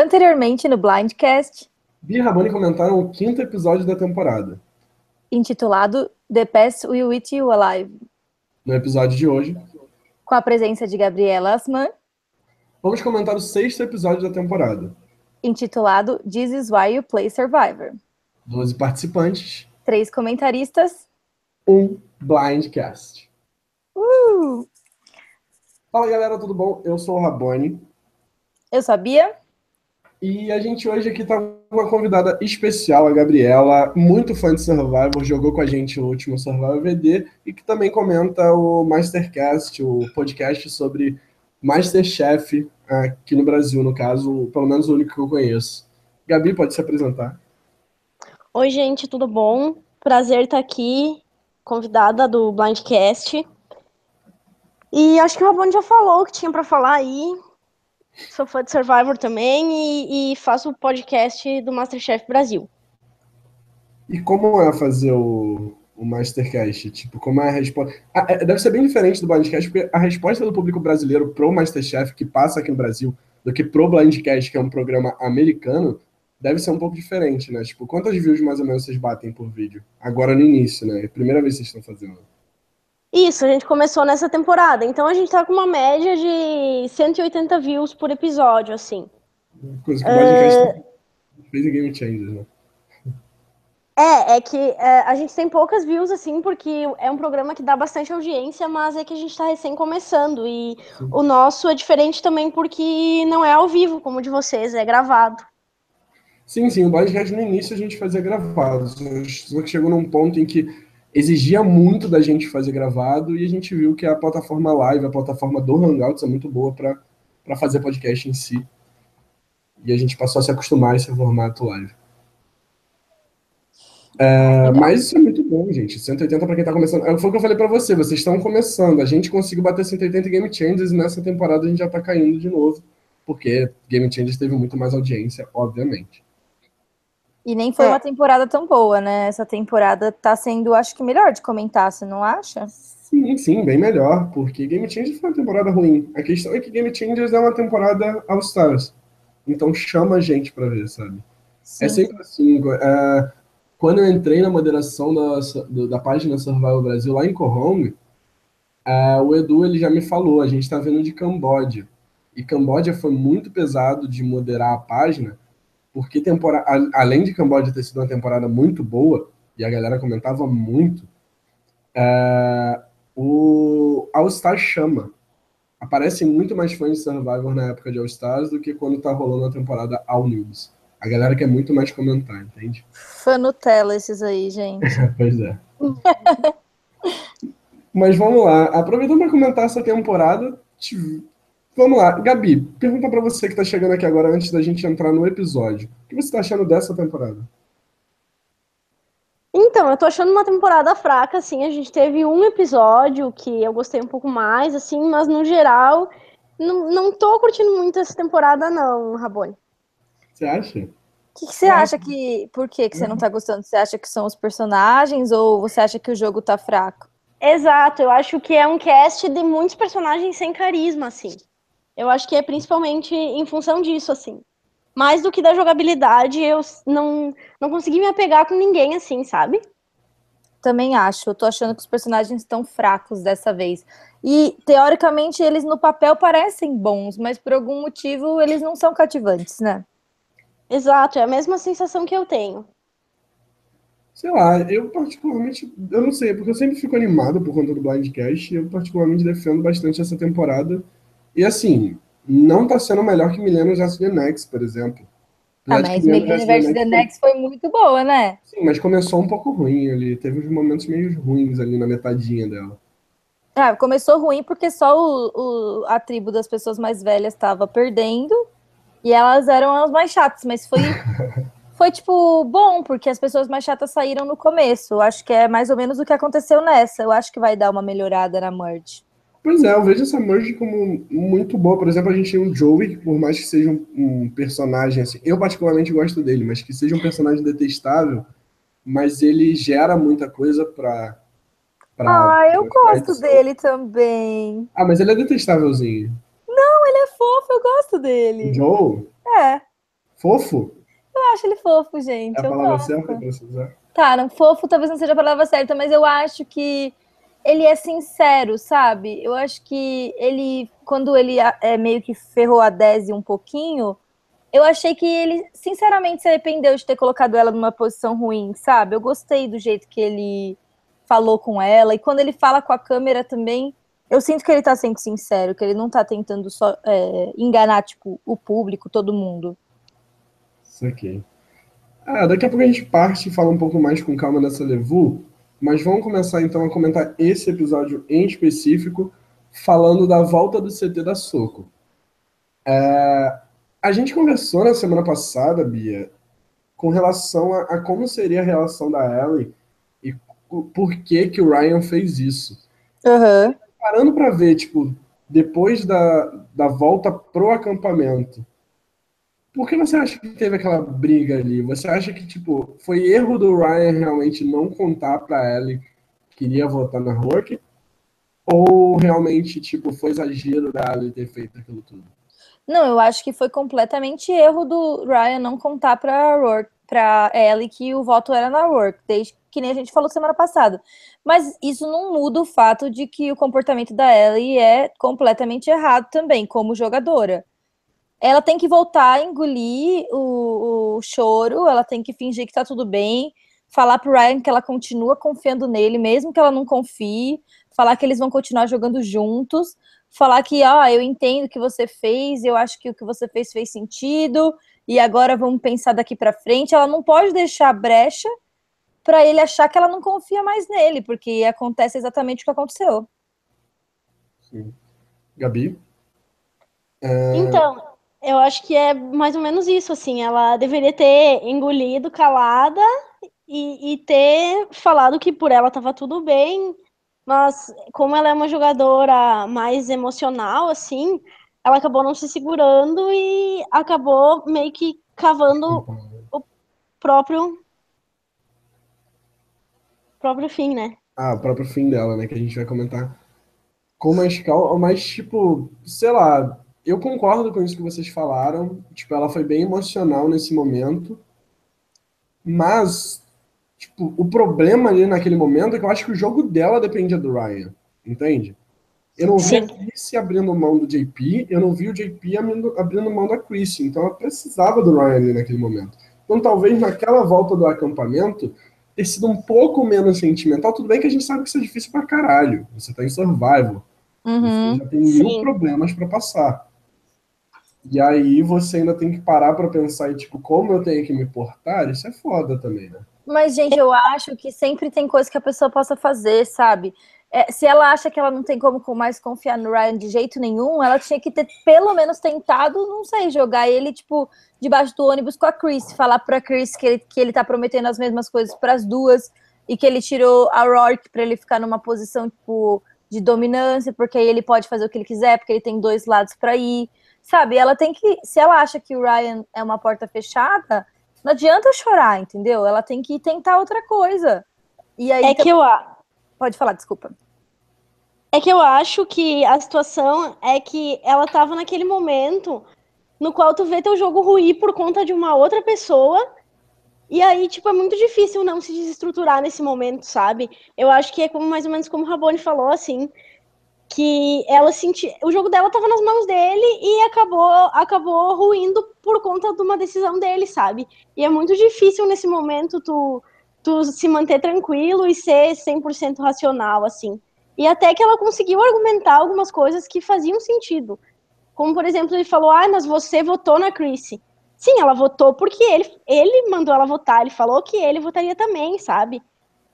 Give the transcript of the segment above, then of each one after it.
Anteriormente no Blindcast, Bia e Rabani comentaram o quinto episódio da temporada. intitulado The Past Will Eat You Alive, No episódio de hoje, com a presença de Gabriela Asman, vamos comentar o sexto episódio da temporada. intitulado This Is Why You Play Survivor. 12 participantes, Três comentaristas. um Blindcast. Uh! Fala galera, tudo bom? Eu sou o Raboni Eu sabia? E a gente hoje aqui tá com uma convidada especial, a Gabriela, muito fã de Survivor, jogou com a gente o último Survivor VD e que também comenta o Mastercast, o podcast sobre Masterchef aqui no Brasil, no caso, pelo menos o único que eu conheço. Gabi, pode se apresentar? Oi, gente, tudo bom? Prazer estar aqui, convidada do Blindcast. E acho que o Rabone já falou o que tinha para falar aí. Sou fã de Survivor também e, e faço o podcast do Masterchef Brasil. E como é fazer o, o Mastercast? Tipo, como é a resposta? Ah, é, deve ser bem diferente do Blindcast, porque a resposta do público brasileiro pro Masterchef, que passa aqui no Brasil, do que pro Blindcast, que é um programa americano, deve ser um pouco diferente, né? Tipo, quantas views mais ou menos vocês batem por vídeo? Agora no início, né? É a primeira vez que vocês estão fazendo. Isso, a gente começou nessa temporada, então a gente tá com uma média de 180 views por episódio, assim. Coisa que o Blindcast fez em Game Changers, né? É, é que é, a gente tem poucas views, assim, porque é um programa que dá bastante audiência, mas é que a gente tá recém começando. E Sim. o nosso é diferente também porque não é ao vivo, como o de vocês, é gravado. Sim, sim, o Blindcast no início a gente fazia gravado, só que chegou num ponto em que exigia muito da gente fazer gravado e a gente viu que a plataforma live, a plataforma do Hangouts é muito boa para fazer podcast em si. E a gente passou a se acostumar a esse formato live. É, mas isso é muito bom, gente. 180 para quem tá começando. É, Foi o que eu falei para você, vocês estão começando. A gente conseguiu bater 180 em Game Changers e nessa temporada a gente já tá caindo de novo, porque Game Changers teve muito mais audiência, obviamente. E nem foi É. uma temporada tão boa, né? Essa temporada tá sendo, acho que, melhor de comentar, você não acha? Sim, sim, bem melhor, porque Game Changers foi uma temporada ruim. A questão é que Game Changers é uma temporada All Stars. Então chama a gente pra ver, sabe? Sim. É sempre assim. é, quando eu entrei na moderação da, do- da página Survival Brasil lá em Cohong, é, o Edu ele já me falou, a gente tá vendo de Camboja. E Camboja foi muito pesado de moderar a página, porque tempora, a- além de Camboja ter sido uma temporada muito boa, e a galera comentava muito, é, o All Star chama. Aparecem muito mais fãs de Survivor na época de All Stars do que quando tá rolando a temporada All News. A galera quer muito mais comentar, entende? Fã Nutella esses aí, gente. Pois é. Mas vamos lá. Aproveitando para comentar essa temporada, vamos lá. Gabi, pergunta para você que tá chegando aqui agora antes da gente entrar no episódio. O que você tá achando dessa temporada? Então, eu tô achando uma temporada fraca, assim. A gente teve um episódio que eu gostei um pouco mais, assim, mas no geral, não, não tô curtindo muito essa temporada, não, Rabone. Você acha? O que, que você Eu acha que. Por que, que você não tá gostando? Você acha que são os personagens ou você acha que o jogo tá fraco? Exato, eu acho que é um cast de muitos personagens sem carisma, assim. Eu acho que é principalmente em função disso, assim. Mais do que da jogabilidade, eu não, não consegui me apegar com ninguém, assim, sabe? Também acho. Eu tô achando que os personagens estão fracos dessa vez. E, teoricamente, eles no papel parecem bons, mas por algum motivo eles não são cativantes, né? Exato, é a mesma sensação que eu tenho. Sei lá, eu particularmente, eu não sei, porque eu sempre fico animado por conta do Blindcast, eu particularmente defendo bastante essa temporada. E assim, não tá sendo melhor que Millennium vs. The Next, por exemplo. Ah, de mas que Millennium vs. vs. The Next foi muito boa, né? Sim, mas começou um pouco ruim ali. Teve uns momentos meio ruins ali na metadinha dela. Ah, começou ruim porque só o, o- a tribo das pessoas mais velhas estava perdendo e elas eram as mais chatas, mas foi, foi tipo bom, porque as pessoas mais chatas saíram no começo. Eu acho que é mais ou menos o que aconteceu nessa. Eu acho que vai dar uma melhorada na merge. Pois é, eu vejo essa merge como muito boa. Por exemplo, a gente tem o Joey, que por mais que seja um, um personagem assim, eu particularmente gosto dele, mas que seja um personagem detestável, mas ele gera muita coisa pra. pra Ah, eu gosto dele também. Ah, mas ele é detestávelzinho. Ele é fofo, eu gosto dele. Joe, É. Fofo? Eu acho ele fofo, gente. É a palavra certa pra você usar? Tá, não, fofo talvez não seja a palavra certa, mas eu acho que ele é sincero, sabe? Eu acho que ele, quando ele é meio que ferrou a Desi um pouquinho, eu achei que ele, sinceramente, se arrependeu de ter colocado ela numa posição ruim, sabe? Eu gostei do jeito que ele falou com ela, e quando ele fala com a câmera também, eu sinto que ele tá sendo sincero, que ele não tá tentando só é, enganar, tipo, o público, todo mundo. Isso aqui. Ah, daqui a pouco a gente parte e fala um pouco mais com calma dessa Levu, mas vamos começar então a comentar esse episódio em específico, falando da volta do CT da Soco. É, a gente conversou na semana passada, Bia, com relação a, a como seria a relação da Ellie e por que que o Ryan fez isso. Uhum. Parando para ver, tipo, depois da, da volta pro acampamento, por que você acha que teve aquela briga ali? Você acha que, tipo, foi erro do Ryan realmente não contar pra Ellie que queria votar na Rourke? Ou realmente, tipo, foi exagero da Ellie ter feito aquilo tudo? Não, eu acho que foi completamente erro do Ryan não contar pra, Rourke, pra Ellie que o voto era na Rourke, desde que nem a gente falou semana passada. Mas isso não muda o fato de que o comportamento da Ellie é completamente errado também, como jogadora ela tem que voltar a engolir o, o, choro, ela tem que fingir que tá tudo bem, falar pro Ryan que ela continua confiando nele, mesmo que ela não confie, falar que eles vão continuar jogando juntos, falar que, ah, eu entendo o que você fez, eu acho que o que você fez fez sentido, e agora vamos pensar daqui para frente. Ela não pode deixar brecha para ele achar que ela não confia mais nele, porque acontece exatamente o que aconteceu. Sim. Gabi? É... Então, eu acho que é mais ou menos isso, assim. Ela deveria ter engolido calada e, e ter falado que por ela estava tudo bem, mas como ela é uma jogadora mais emocional, assim, ela acabou não se segurando e acabou meio que cavando o próprio próprio fim, né? Ah, o próprio fim dela, né? Que a gente vai comentar com mais calma, mas tipo, sei lá, eu concordo com isso que vocês falaram. Tipo, ela foi bem emocional nesse momento. Mas, tipo, o problema ali naquele momento é que eu acho que o jogo dela dependia do Ryan. Entende? Eu não vi a Chris abrindo mão do JP, eu não vi o JP abrindo, abrindo mão da Chris. Então ela precisava do Ryan ali naquele momento. Então talvez naquela volta do acampamento ter sido um pouco menos sentimental. Tudo bem que a gente sabe que isso é difícil pra caralho. Você tá em survival. Uhum, você já tem mil sim. problemas para passar. E aí você ainda tem que parar para pensar e, tipo, como eu tenho que me portar, isso é foda também, né? Mas, gente, eu acho que sempre tem coisa que a pessoa possa fazer, sabe? É, se ela acha que ela não tem como mais confiar no Ryan de jeito nenhum, ela tinha que ter pelo menos tentado, não sei, jogar ele, tipo, debaixo do ônibus com a Chris, falar pra Chris que ele, que ele tá prometendo as mesmas coisas para as duas e que ele tirou a Rourke para ele ficar numa posição, tipo, de dominância, porque aí ele pode fazer o que ele quiser, porque ele tem dois lados para ir sabe, ela tem que, se ela acha que o Ryan é uma porta fechada, não adianta chorar, entendeu? Ela tem que tentar outra coisa. E aí É que eu Pode falar, desculpa. É que eu acho que a situação é que ela tava naquele momento no qual tu vê teu jogo ruir por conta de uma outra pessoa. E aí, tipo, é muito difícil não se desestruturar nesse momento, sabe? Eu acho que é como mais ou menos como o Rabone falou, assim, que ela sentia, o jogo dela estava nas mãos dele e acabou acabou ruindo por conta de uma decisão dele, sabe? E é muito difícil nesse momento tu tu se manter tranquilo e ser 100% racional assim. E até que ela conseguiu argumentar algumas coisas que faziam sentido. Como por exemplo, ele falou: "Ah, mas você votou na Chrissy". Sim, ela votou porque ele ele mandou ela votar, ele falou que ele votaria também, sabe?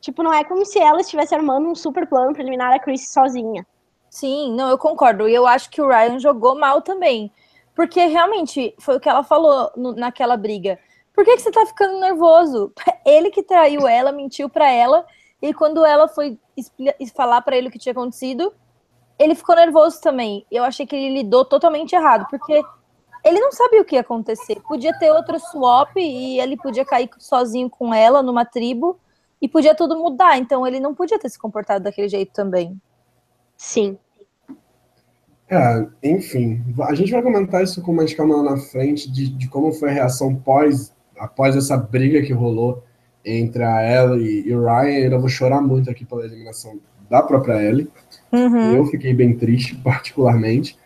Tipo, não é como se ela estivesse armando um super plano para eliminar a Chrissy sozinha. Sim, não, eu concordo. E eu acho que o Ryan jogou mal também. Porque realmente foi o que ela falou no, naquela briga. Por que, que você tá ficando nervoso? Ele que traiu ela, mentiu para ela, e quando ela foi falar para ele o que tinha acontecido, ele ficou nervoso também. Eu achei que ele lidou totalmente errado, porque ele não sabia o que ia acontecer. Podia ter outro swap e ele podia cair sozinho com ela numa tribo e podia tudo mudar. Então ele não podia ter se comportado daquele jeito também. Sim. É, enfim, a gente vai comentar isso com mais calma lá na frente, de, de como foi a reação pós, após essa briga que rolou entre a Ellie e o Ryan. Eu vou chorar muito aqui pela eliminação da própria Ellie. Uhum. Eu fiquei bem triste, particularmente.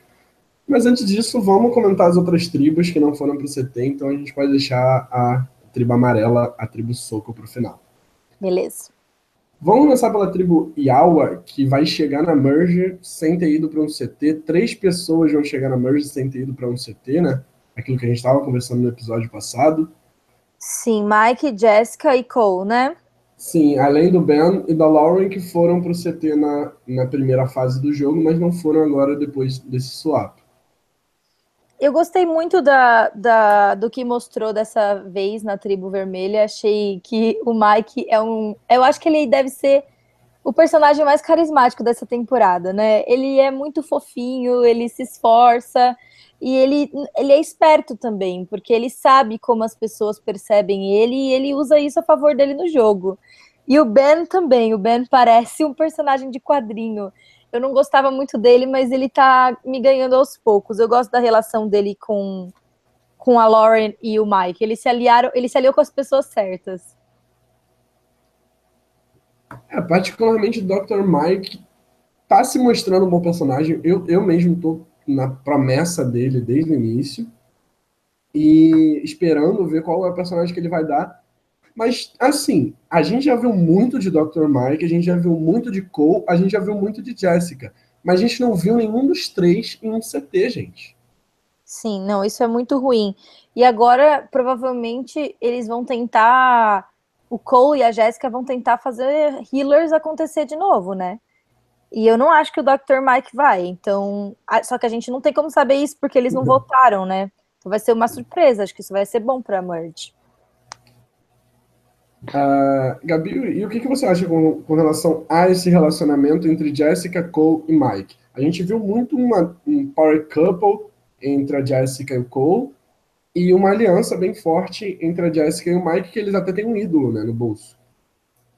Mas antes disso, vamos comentar as outras tribos que não foram para o CT, então a gente pode deixar a tribo amarela, a tribo Soco, para o final. Beleza. Vamos começar pela tribo Yawa, que vai chegar na Merge sem ter ido para um CT. Três pessoas vão chegar na Merge sem ter ido para um CT, né? Aquilo que a gente estava conversando no episódio passado. Sim, Mike, Jessica e Cole, né? Sim, além do Ben e da Lauren, que foram para o CT na, na primeira fase do jogo, mas não foram agora depois desse swap. Eu gostei muito da, da, do que mostrou dessa vez na Tribo Vermelha. Achei que o Mike é um. Eu acho que ele deve ser o personagem mais carismático dessa temporada, né? Ele é muito fofinho, ele se esforça e ele, ele é esperto também, porque ele sabe como as pessoas percebem ele e ele usa isso a favor dele no jogo. E o Ben também. O Ben parece um personagem de quadrinho. Eu não gostava muito dele, mas ele tá me ganhando aos poucos. Eu gosto da relação dele com, com a Lauren e o Mike. Eles se aliaram, ele se aliou com as pessoas certas. É, particularmente o Dr. Mike tá se mostrando um bom personagem. Eu, eu mesmo tô na promessa dele desde o início. E esperando ver qual é o personagem que ele vai dar. Mas, assim, a gente já viu muito de Dr. Mike, a gente já viu muito de Cole, a gente já viu muito de Jessica. Mas a gente não viu nenhum dos três em um CT, gente. Sim, não, isso é muito ruim. E agora, provavelmente, eles vão tentar. O Cole e a Jéssica vão tentar fazer healers acontecer de novo, né? E eu não acho que o Dr. Mike vai. Então. Só que a gente não tem como saber isso porque eles não uhum. votaram, né? Então vai ser uma surpresa. Acho que isso vai ser bom para Merge. Uh, Gabi, e o que, que você acha com, com, relação a esse relacionamento entre Jessica, Cole e Mike? A gente viu muito uma, um power couple entre a Jessica e o Cole e uma aliança bem forte entre a Jessica e o Mike, que eles até têm um ídolo né, no bolso.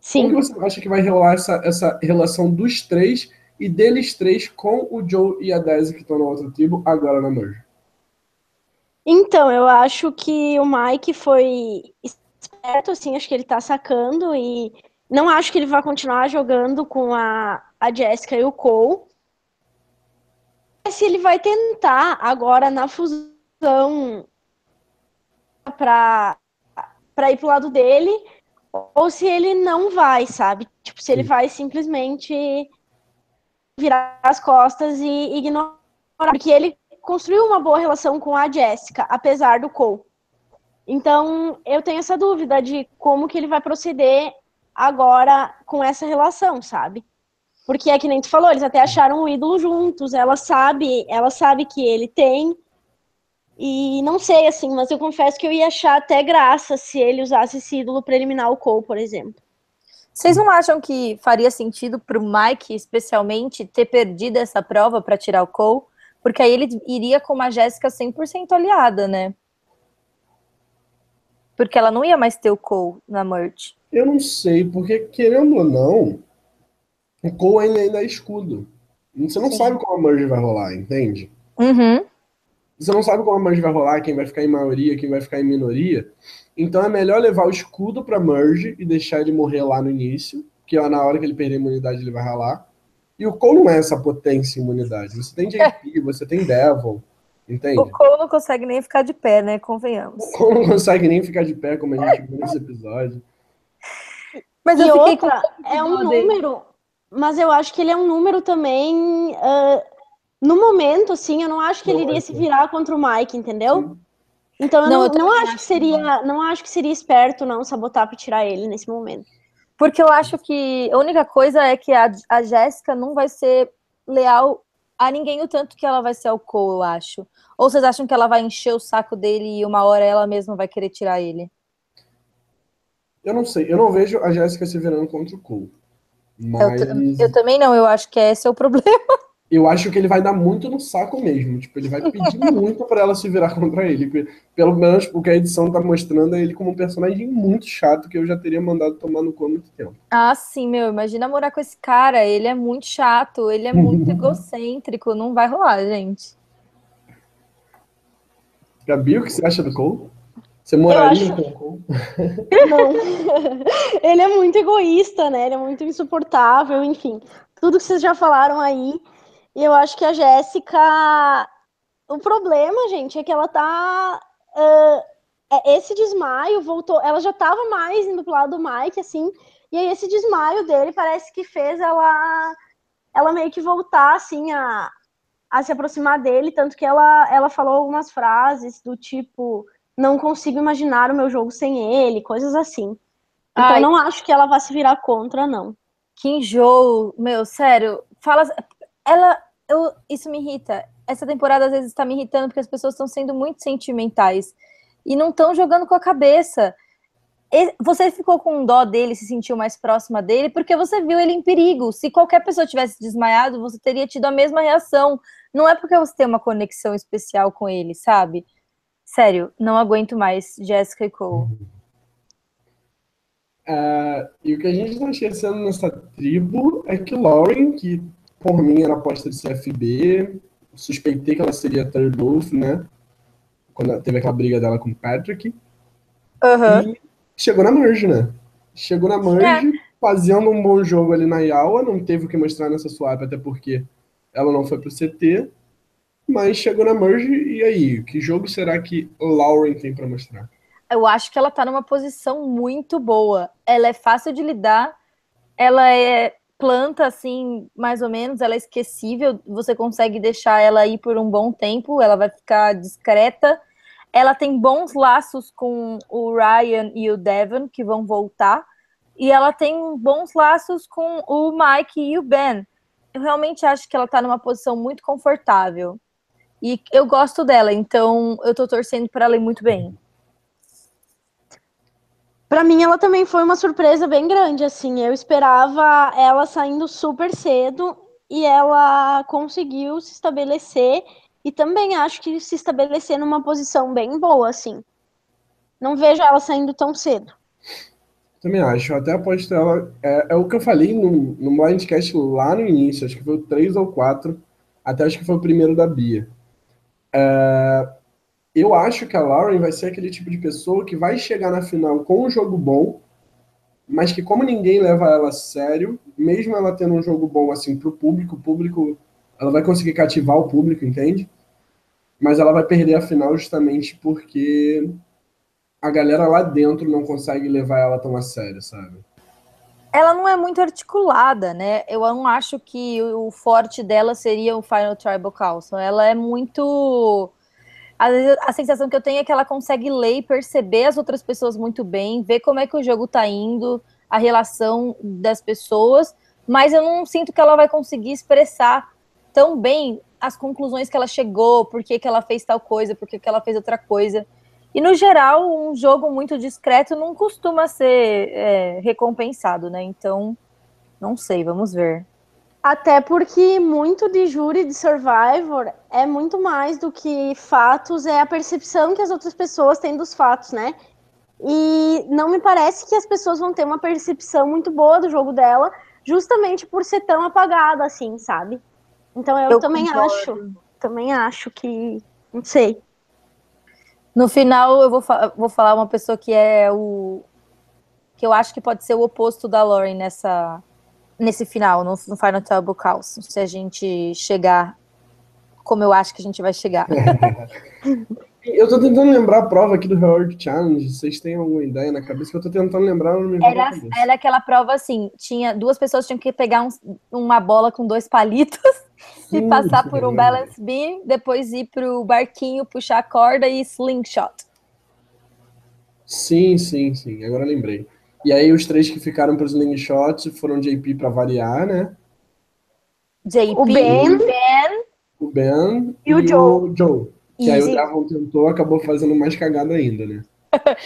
Sim. Como você acha que vai rolar essa, essa relação dos três e deles três com o Joe e a Daisy que estão na outra tribo agora na Merge? Então, eu acho que o Mike foi certo, assim, acho que ele tá sacando e não acho que ele vai continuar jogando com a, a Jessica e o Cole. Se ele vai tentar agora na fusão para para ir pro lado dele ou se ele não vai, sabe? Tipo, se ele vai simplesmente virar as costas e ignorar porque ele construiu uma boa relação com a Jessica, apesar do Cole. Então, eu tenho essa dúvida de como que ele vai proceder agora com essa relação, sabe? Porque é que nem tu falou, eles até acharam um ídolo juntos, ela sabe, ela sabe que ele tem. E não sei assim, mas eu confesso que eu ia achar até graça se ele usasse esse ídolo para eliminar o Cole, por exemplo. Vocês não acham que faria sentido para o Mike, especialmente, ter perdido essa prova para tirar o Cole? Porque aí ele iria com uma Jéssica 100% aliada, né? Porque ela não ia mais ter o Cole na merge. Eu não sei, porque querendo ou não, o Cole ainda, ainda é escudo. Você não Sim. sabe como a merge vai rolar, entende? Uhum. Você não sabe como a merge vai rolar, quem vai ficar em maioria, quem vai ficar em minoria. Então é melhor levar o escudo pra merge e deixar ele morrer lá no início, que na hora que ele perder a imunidade ele vai ralar. E o Cole não é essa potência em imunidade. Você tem JP, você tem Devil. Entende? O Cole não consegue nem ficar de pé, né? Convenhamos. O Cole não consegue nem ficar de pé, como a gente viu nesse episódio. Mas e eu fiquei outra, com... é um número, mas eu acho que ele é um número também. Uh, no momento, assim, eu não acho que ele iria se virar contra o Mike, entendeu? Sim. Então eu não, não, eu não acho que seria, não acho que seria esperto não sabotar para tirar ele nesse momento. Porque eu acho que a única coisa é que a, a Jéssica não vai ser leal a ninguém o tanto que ela vai ser ao Cole, eu acho. Ou vocês acham que ela vai encher o saco dele e uma hora ela mesma vai querer tirar ele? Eu não sei, eu não vejo a Jéssica se virando contra o Cole. Mas... Eu, eu, também não, eu acho que esse é o problema. Eu acho que ele vai dar muito no saco mesmo. Tipo, ele vai pedir muito para ela se virar contra ele. Pelo menos o que a edição tá mostrando é ele como um personagem muito chato que eu já teria mandado tomar no cu há muito tempo. Ah, sim, meu. Imagina morar com esse cara. Ele é muito chato, ele é muito egocêntrico. Não vai rolar, gente. Gabi, o que você acha do Cole? Você moraria acho... com o Cole? Não. ele é muito egoísta, né? Ele é muito insuportável, enfim. Tudo que vocês já falaram aí. E eu acho que a Jéssica. O problema, gente, é que ela tá. Uh, esse desmaio voltou. Ela já tava mais indo pro lado do Mike, assim. E aí esse desmaio dele parece que fez ela. Ela meio que voltar, assim, a, a se aproximar dele. Tanto que ela, ela falou algumas frases do tipo: Não consigo imaginar o meu jogo sem ele, coisas assim. Então Ai. eu não acho que ela vá se virar contra, não. Que enjoo, meu, sério. Fala, ela, eu, isso me irrita. Essa temporada às vezes está me irritando porque as pessoas estão sendo muito sentimentais e não estão jogando com a cabeça. Você ficou com dó dele, se sentiu mais próxima dele, porque você viu ele em perigo. Se qualquer pessoa tivesse desmaiado, você teria tido a mesma reação. Não é porque você tem uma conexão especial com ele, sabe? Sério, não aguento mais Jessica e Cole. Uh, e o que a gente está esquecendo nessa tribo é que Lauren, que por mim era aposta de CFB. Suspeitei que ela seria third wolf, né? Quando teve aquela briga dela com o Patrick. Uhum. E chegou na merge, né? Chegou na merge, é. fazendo um bom jogo ali na Yawa. Não teve o que mostrar nessa swap, até porque ela não foi pro CT. Mas chegou na merge, e aí? Que jogo será que Lauren tem para mostrar? Eu acho que ela tá numa posição muito boa. Ela é fácil de lidar, ela é planta, assim, mais ou menos, ela é esquecível, você consegue deixar ela aí por um bom tempo, ela vai ficar discreta. Ela tem bons laços com o Ryan e o Devon, que vão voltar. E ela tem bons laços com o Mike e o Ben. Eu realmente acho que ela tá numa posição muito confortável. E eu gosto dela, então eu tô torcendo para ela ir muito bem. Para mim, ela também foi uma surpresa bem grande, assim. Eu esperava ela saindo super cedo e ela conseguiu se estabelecer e também acho que se estabelecer numa posição bem boa, assim. Não vejo ela saindo tão cedo. Também acho. Até aposto ela. É, é o que eu falei no, no Blindcast lá no início, acho que foi o 3 ou 4, até acho que foi o primeiro da Bia. É, eu acho que a Lauren vai ser aquele tipo de pessoa que vai chegar na final com um jogo bom, mas que como ninguém leva ela a sério, mesmo ela tendo um jogo bom assim pro público, o público, ela vai conseguir cativar o público, entende? Mas ela vai perder a final justamente porque a galera lá dentro não consegue levar ela tão a sério, sabe? Ela não é muito articulada, né? Eu não acho que o forte dela seria o Final Tribal Council. Ela é muito às vezes a sensação que eu tenho é que ela consegue ler e perceber as outras pessoas muito bem, ver como é que o jogo tá indo, a relação das pessoas, mas eu não sinto que ela vai conseguir expressar tão bem as conclusões que ela chegou, por que, que ela fez tal coisa, por que, que ela fez outra coisa. E no geral, um jogo muito discreto não costuma ser é, recompensado, né? Então, não sei, vamos ver. Até porque muito de júri de Survivor é muito mais do que fatos, é a percepção que as outras pessoas têm dos fatos, né? E não me parece que as pessoas vão ter uma percepção muito boa do jogo dela, justamente por ser tão apagada assim, sabe? Então eu, eu também concordo. acho, também acho que, não sei. No final eu vou, fa vou falar uma pessoa que é o que eu acho que pode ser o oposto da Lauren nessa nesse final, no, no Final Table Chaos, se a gente chegar como eu acho que a gente vai chegar. eu tô tentando lembrar a prova aqui do Howard Challenge. Vocês têm alguma ideia na cabeça? Que eu tô tentando lembrar, não me era, era aquela prova assim: tinha duas pessoas tinham que pegar um, uma bola com dois palitos Sim, e passar por um balance beam, depois ir pro barquinho, puxar a corda e slingshot. Sim, sim, sim. Agora lembrei. E aí os três que ficaram para os slingshot foram JP para variar, né? JP, o Ben, ben o Ben e, e o Joe. O Joe. Que aí o Davon tentou, acabou fazendo mais cagada ainda, né?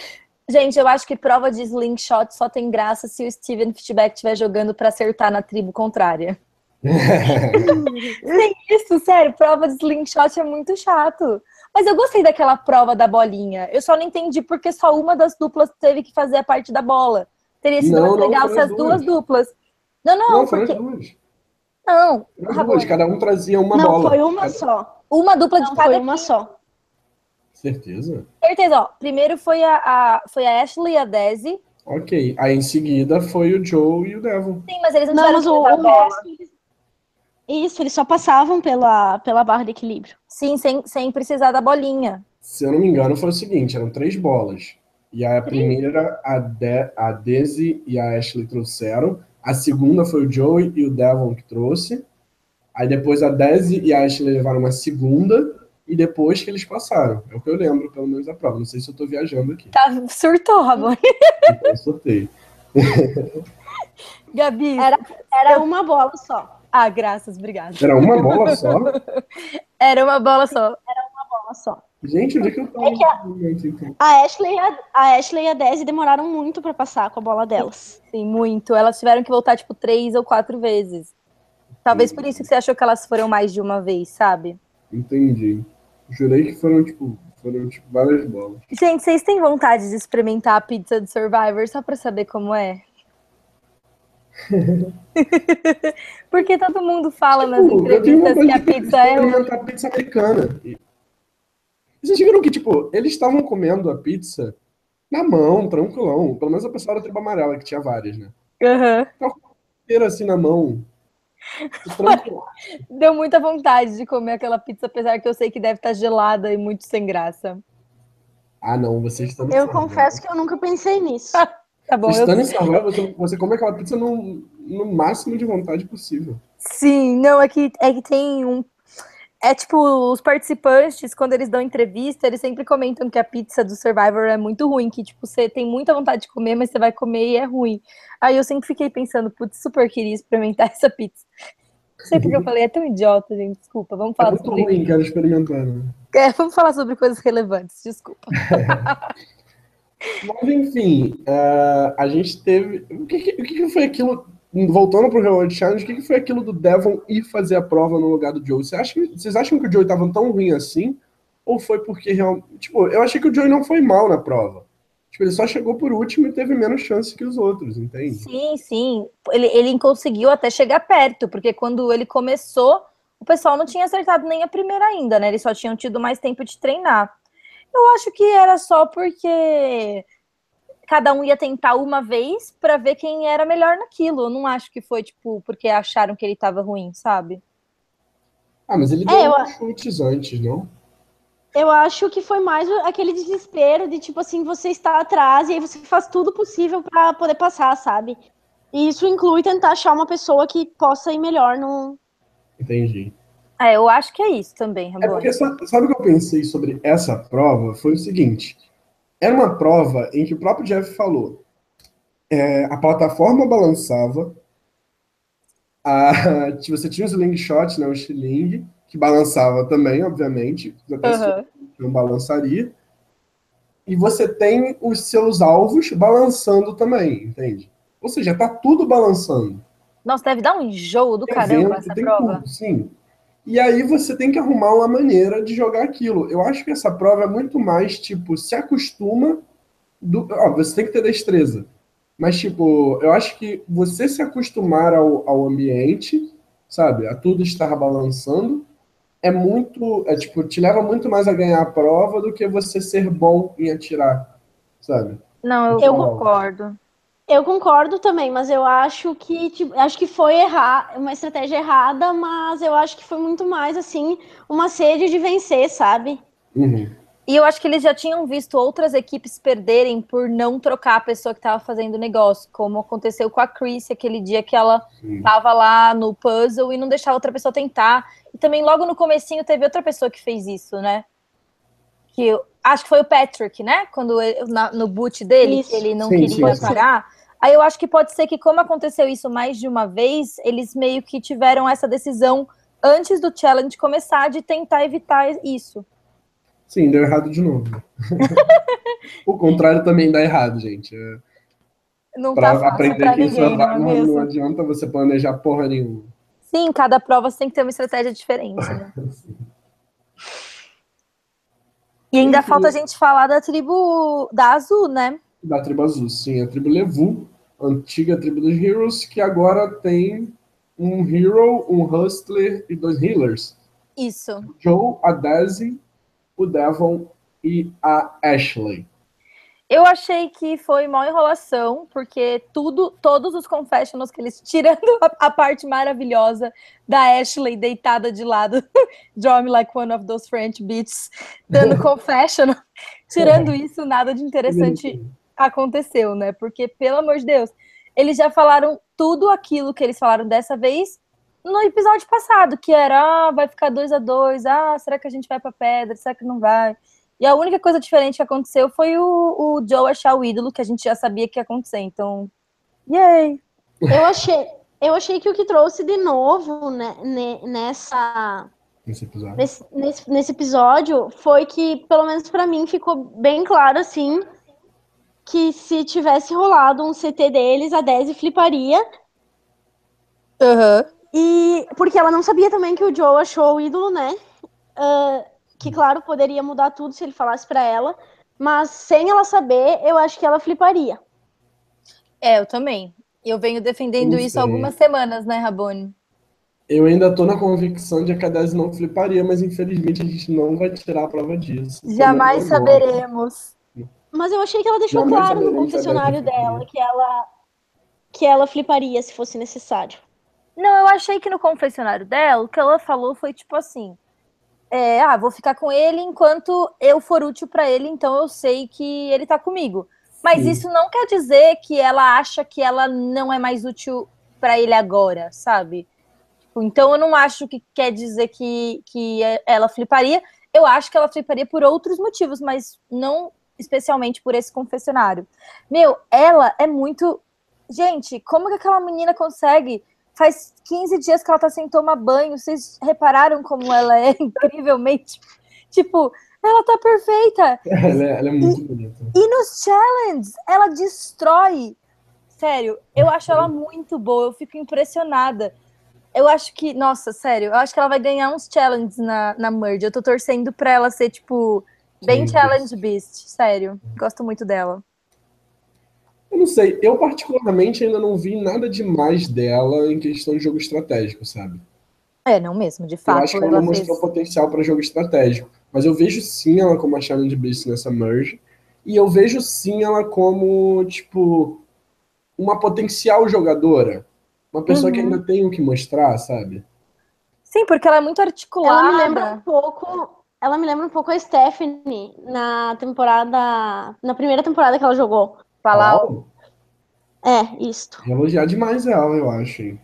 Gente, eu acho que prova de slingshot só tem graça se o Steven Fitchback estiver jogando para acertar na tribo contrária. Tem isso, sério, prova de slingshot é muito chato. Mas eu gostei daquela prova da bolinha. Eu só não entendi porque só uma das duplas teve que fazer a parte da bola. Teria sido Não, mais não, legal se as as duas duas. duplas. Não, não, Não, porque. as duas. Não, duas, cada um trazia uma não, bola. foi uma Cada- só. uma dupla de Não, cada foi uma só. Certeza? Certeza, ó. Primeiro foi a, a- foi a Ashley e a Desi. Ok. Aí em seguida foi o Joe e o Devon. Sim, mas eles não, Não, tiveram mas que o, levar a o bola. eles- Isso, eles só passavam pela, pela barra de equilíbrio. Sim, sem, sem precisar da bolinha. Se eu não me engano, foi o seguinte: eram três bolas. E a primeira, a, De a Daisy e a Ashley trouxeram. A segunda foi o Joey e o Devon que trouxe. Aí depois a Daisy e a Ashley levaram uma segunda. E depois que eles passaram. É o que eu lembro, pelo menos, da prova. Não sei se eu tô viajando aqui. Tá, surtou, Ramon. Então, eu sorteio. Gabi. Era, era uma bola só. Ah, graças, obrigada. Era uma bola só? Era uma bola só. Uma bola só. Gente, onde é que eu tava? então? A Ashley, e a, a Ashley e a Desi demoraram muito pra passar com a bola delas. Sim, muito. Elas tiveram que voltar, tipo, três ou quatro vezes. Talvez por isso que você achou que elas foram mais de uma vez, sabe? Entendi. Jurei que foram, tipo, foram, tipo, várias bolas. Gente, vocês têm vontade de experimentar a pizza do Survivor só pra saber como é? Porque todo mundo fala nas Tipo, tenho entrevistas que a pizza é. experimentar pizza americana. E- Vocês viram que, tipo, eles estavam comendo a pizza na mão, tranquilão. Pelo menos a pessoa da tribo amarela, que tinha várias, né? Aham. Inteira assim na mão. Tranquilo. Deu muita vontade de comer aquela pizza, apesar que eu sei que deve estar gelada e muito sem graça. Ah, não, vocês estão Eu confesso que eu nunca pensei nisso. Tá bom, eu... Estando em Survival, você, você come aquela pizza no, no máximo de vontade possível. Sim, não, é que, é que tem um. É tipo, os participantes, quando eles dão entrevista, eles sempre comentam que a pizza do Survivor é muito ruim, que, tipo, você tem muita vontade de comer, mas você vai comer e é ruim. Aí eu sempre fiquei pensando, putz, super queria experimentar essa pizza. Não sei porque eu falei, é tão idiota, gente, desculpa, vamos É falar muito sobre. ruim, quero experimentar. Né? É, vamos falar sobre coisas relevantes, desculpa. Mas, enfim, ah, a gente teve. O que, que- foi aquilo? Voltando pro Reward Challenge, o que, foi aquilo do Devon ir fazer a prova no lugar do Joe? Você acha, vocês acham que o Joe estava tão ruim assim? Ou foi porque realmente. Tipo, eu achei que o Joe não foi mal na prova. Tipo, ele só chegou por último e teve menos chance que os outros, entende? Sim, sim. Ele, ele conseguiu até chegar perto, porque quando ele começou, o pessoal não tinha acertado nem a primeira ainda, né? Eles só tinham tido mais tempo de treinar. Eu acho que era só porque cada um ia tentar uma vez pra ver quem era melhor naquilo. Eu não acho que foi, tipo, porque acharam que ele tava ruim, sabe? Ah, mas ele É, deu eu uns chutes antes, não? Eu acho que foi mais aquele desespero de, tipo assim, você está atrás e aí você faz tudo possível pra poder passar, sabe? E isso inclui tentar achar uma pessoa que possa ir melhor no. Entendi. É, eu acho que é isso também, É Ramon. porque sa- sabe o que eu pensei sobre essa prova? Foi o seguinte: era uma prova em que o próprio Jeff falou. é, a plataforma balançava, a, você tinha o slingshot, né, o xilingue, que balançava também, obviamente, Aham. não balançaria. E você tem os seus alvos balançando também, entende? Ou seja, tá tudo balançando. Nossa, deve dar um enjoo do Tem caramba vento, essa prova. tudo, sim. E aí você tem que arrumar uma maneira de jogar aquilo. Eu acho que essa prova é muito mais, tipo, se acostuma. Do... Ó, você tem que ter destreza. Mas, tipo, eu acho que você se acostumar ao, ao ambiente, sabe, a tudo estar balançando, é muito. É, tipo, te leva muito mais a ganhar a prova do que você ser bom em atirar, sabe? Não, eu, Eu- concordo. Eu concordo também, mas eu acho que tipo, acho que foi errar, uma estratégia errada, mas eu acho que foi muito mais assim uma sede de vencer, sabe? Uhum. E eu acho que eles já tinham visto outras equipes perderem por não trocar a pessoa que estava fazendo o negócio, como aconteceu com a Chris aquele dia que ela estava lá no puzzle e não deixava outra pessoa tentar. E também logo no comecinho teve outra pessoa que fez isso, né? Que eu, acho que foi o Patrick, né? Quando ele- na- no boot dele, Isso. que ele não Sim, queria sim, sim. parar. Aí eu acho que pode ser que, como aconteceu isso mais de uma vez, eles meio que tiveram essa decisão antes do challenge começar de tentar evitar isso. Sim, deu errado de novo. o contrário também dá errado, gente. É, Não Pra tá fácil aprender pra em ninguém, não é não adianta você planejar porra nenhuma. Sim, cada prova você tem que ter uma estratégia diferente, né? E ainda Enfim. falta a gente falar da tribo da Azul, né? Da tribo azul, sim. A tribo Levu, antiga tribo dos Heroes, que agora tem um Hero, um Hustler e dois Healers. Isso. Joe, a Daisy, o Devon e a Ashley. Eu achei que foi mal enrolação, porque tudo, todos os confessionals que eles, tirando a, a parte maravilhosa da Ashley deitada de lado, draw me like one of those French beats, dando confessional, tirando isso, nada de interessante aconteceu, né? Porque, pelo amor de Deus, eles já falaram tudo aquilo que eles falaram dessa vez no episódio passado, que era, ah, vai ficar dois a dois, ah, será que a gente vai pra pedra, será que não vai? E a única coisa diferente que aconteceu foi o, o Joe achar o ídolo, que a gente já sabia que ia acontecer, então, yay! Eu achei, eu achei que o que trouxe de novo né, ne- nessa, Nesse episódio. nesse, nesse, nesse episódio foi que, pelo menos pra mim, ficou bem claro assim que se tivesse rolado um CT deles, a Desi fliparia. Aham. E porque ela não sabia também que o Joe achou o ídolo, né? Ah, que claro, poderia mudar tudo se ele falasse pra ela, mas sem ela saber, eu acho que ela fliparia. É, eu também. Eu venho defendendo isso há algumas semanas, né, Rabone? Eu ainda tô na convicção de que a Daisy não fliparia, mas infelizmente a gente não vai tirar a prova disso. Jamais saberemos. Mas eu achei que ela deixou claro no confessionário dela que ela que ela fliparia se fosse necessário. Não, eu achei que no confessionário dela, o que ela falou foi tipo assim: é, ah, vou ficar com ele enquanto eu for útil pra ele, então eu sei que ele tá comigo. Mas Sim. isso não quer dizer que ela acha que ela não é mais útil pra ele agora, sabe? Tipo, Então eu não acho que quer dizer que, que ela fliparia. Eu acho que ela fliparia por outros motivos, mas não especialmente por esse confessionário. Meu, ela é muito. Gente, como que aquela menina consegue? Faz 15 dias que ela tá sem tomar banho. Vocês repararam como ela é incrivelmente. Tipo, ela tá perfeita. Ela é, ela é muito bonita. E nos challenges, ela destrói. Sério, eu acho ela muito boa. Eu fico impressionada. Eu acho que, nossa, sério, eu acho que ela vai ganhar uns challenges na, na Merge. Eu tô torcendo pra ela ser, tipo, bem Challenge challenge beast. Sério, gosto muito dela. Eu não sei, eu particularmente ainda não vi nada demais dela em questão de jogo estratégico, sabe? É, não mesmo, de Eu fato. acho que ela ela não fez... mostrou potencial para jogo estratégico. Mas eu vejo sim ela como a Challenge Beast nessa merge. E eu vejo sim ela como, tipo, uma potencial jogadora. Uma pessoa que Uhum. ainda tem o que mostrar, sabe? Sim, porque ela é muito articulada. Ela me lembra um pouco, ela me lembra um pouco a Stephanie na temporada, na primeira temporada que ela jogou. Falar, Uau, É, isto. elogiar demais ela, eu acho. sei.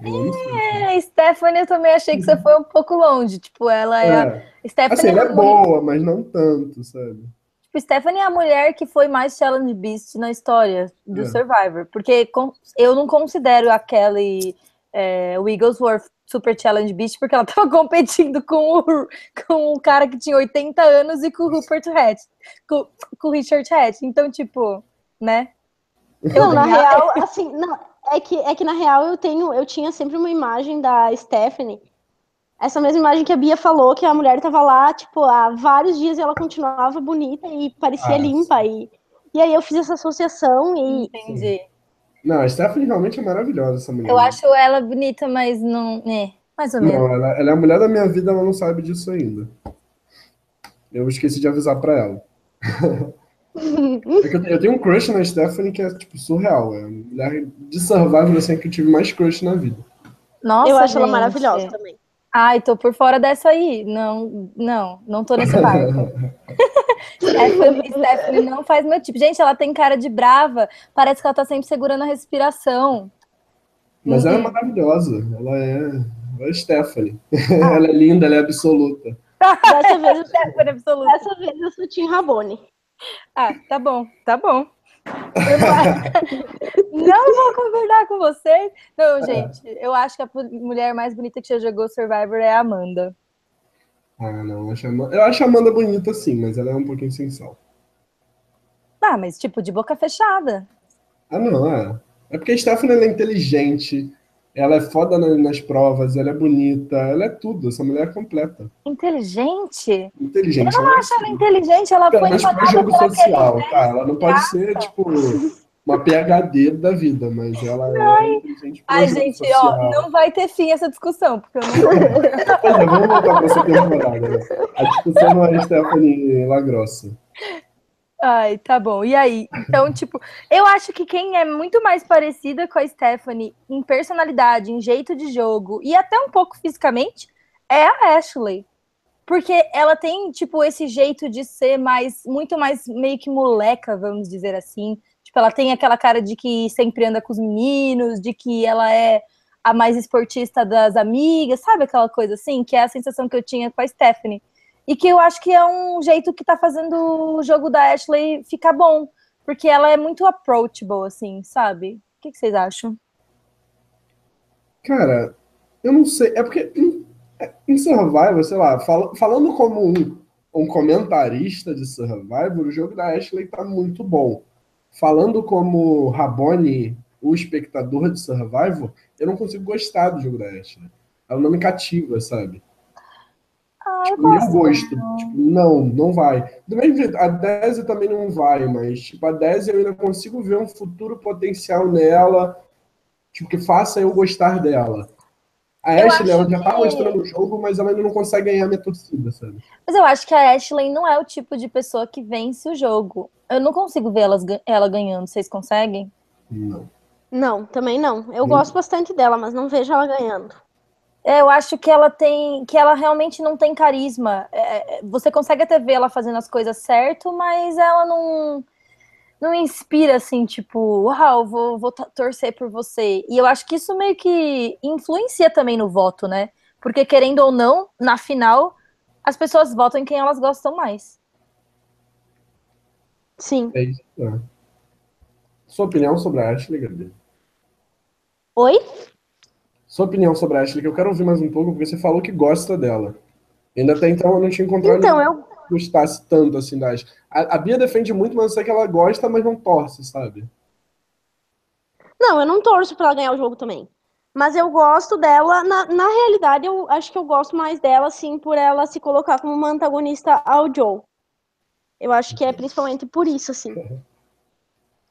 é, Stephanie, eu também achei que você foi um pouco longe. Tipo, ela é. a- É. Stephanie Assim, ela é é a mulher- boa, mas não tanto, sabe? Tipo, Stephanie é a mulher que foi mais Challenge Beast na história do É. Survivor. Porque com- eu não considero a Kelly é, Wigglesworth Super Challenge Beast, porque ela tava competindo com o, com o cara que tinha 80 anos e com o Rupert Hatch. Com, com o Richard Hatch. Então, tipo, né? Eu Não, na ganhar- real, assim, não, é que, é que na real eu tenho, eu tinha sempre uma imagem da Stephanie, essa mesma imagem que a Bia falou, que a mulher tava lá, tipo, há vários dias e ela continuava bonita e parecia Ah, limpa. E, e aí eu fiz essa associação e Entendi. Não, a Stephanie realmente é maravilhosa, essa mulher. Eu acho ela bonita, mas não. É, mais ou menos. Não, ela, ela é a mulher da minha vida, ela não sabe disso ainda. Eu esqueci de avisar pra ela. É eu, eu tenho um crush na Stephanie que é, tipo, surreal. É a mulher de Survivor, assim, que eu tive mais crush na vida. Nossa, eu acho ela gente. maravilhosa também. Ai, tô por fora dessa aí. Não, não, não tô nesse barco. Stephanie, Stephanie não faz meu tipo. Gente, ela tem cara de brava. Parece que ela tá sempre segurando a respiração. Mas ela é Uhum. maravilhosa. Ela é, ela é Stephanie. ela é linda, ela é absoluta. Dessa vez, eu- Stephanie absoluta. dessa vez eu sou Tim Rabone. Ah, tá bom, tá bom. Não vou concordar com vocês. Não, gente, eu acho que a mulher mais bonita que já jogou Survivor é a Amanda. Ah, não. Eu acho, a Amanda, eu acho a Amanda bonita, sim, mas ela é um pouquinho sem sal. Ah, mas tipo, de boca fechada. Ah, não, é. É porque a Stephanie é inteligente, Ela é foda nas provas, ela é bonita, ela é tudo. Essa mulher é completa. Inteligente? Inteligente. Eu não acho ela inteligente, ela foi Mas foi jogo social, tá? Ela não pode ser, tipo, uma PHD da vida, mas ela é inteligente. Ai, gente, social. ó, não vai ter fim essa discussão, porque eu não. é, vamos voltar para essa temporada. Né? A discussão não é Stephanie Lagrossa. Ai, tá bom. E aí? Então, tipo, eu acho que quem é muito mais parecida com a Stephanie em personalidade, em jeito de jogo e até um pouco fisicamente é a Ashley. Porque ela tem, tipo, esse jeito de ser mais, muito mais meio que moleca, vamos dizer assim. Tipo, ela tem aquela cara de que sempre anda com os meninos, de que ela é a mais esportista das amigas, sabe aquela coisa assim? Que é a sensação que eu tinha com a Stephanie. E que eu acho que é um jeito que tá fazendo o jogo da Ashley ficar bom. Porque ela é muito approachable, assim, sabe? O que, que vocês acham? Cara, eu não sei. É porque em, em Survivor, sei lá, fal, falando como um, um comentarista de Survivor, o jogo da Ashley tá muito bom. Falando como Rabone, o espectador de Survivor, eu não consigo gostar do jogo da Ashley. Ela não me cativa, sabe? Ah, tipo, eu gosto. gosto. Tipo, não, não vai. Do mesmo jeito, a Desi também não vai, mas tipo, a Desi eu ainda consigo ver um futuro potencial nela, tipo, que faça eu gostar dela. A eu Ashley, ela já tá que... tá mostrando o jogo, mas ela ainda não consegue ganhar minha torcida, sabe? Mas eu acho que a Ashley não é o tipo de pessoa que vence o jogo. Eu não consigo ver elas, ela ganhando. Vocês conseguem? Não. Não, também não. Eu hum. gosto bastante dela, mas não vejo ela ganhando. É, eu acho que ela tem, que ela realmente não tem carisma. É, é você consegue até ver ela fazendo as coisas certo, mas ela não, não inspira assim, tipo, uau, vou, vou torcer por você. E eu acho que isso meio que influencia também no voto, né? Porque querendo ou não, na final, as pessoas votam em quem elas gostam mais. Sim. É isso. É. Sua opinião sobre a Ashley, Gabriel? Oi? Sua opinião sobre a Ashley, que eu quero ouvir mais um pouco, porque você falou que gosta dela. Ainda até então eu não tinha encontrado então, eu... que gostasse tanto assim da Ashley. A, a Bia defende muito, mas eu sei que ela gosta, mas não torce, sabe? Não, eu não torço pra ela ganhar o jogo também. Mas eu gosto dela, na, na realidade, eu acho que eu gosto mais dela, assim, por ela se colocar como uma antagonista ao Joe. Eu acho que é principalmente por isso, assim.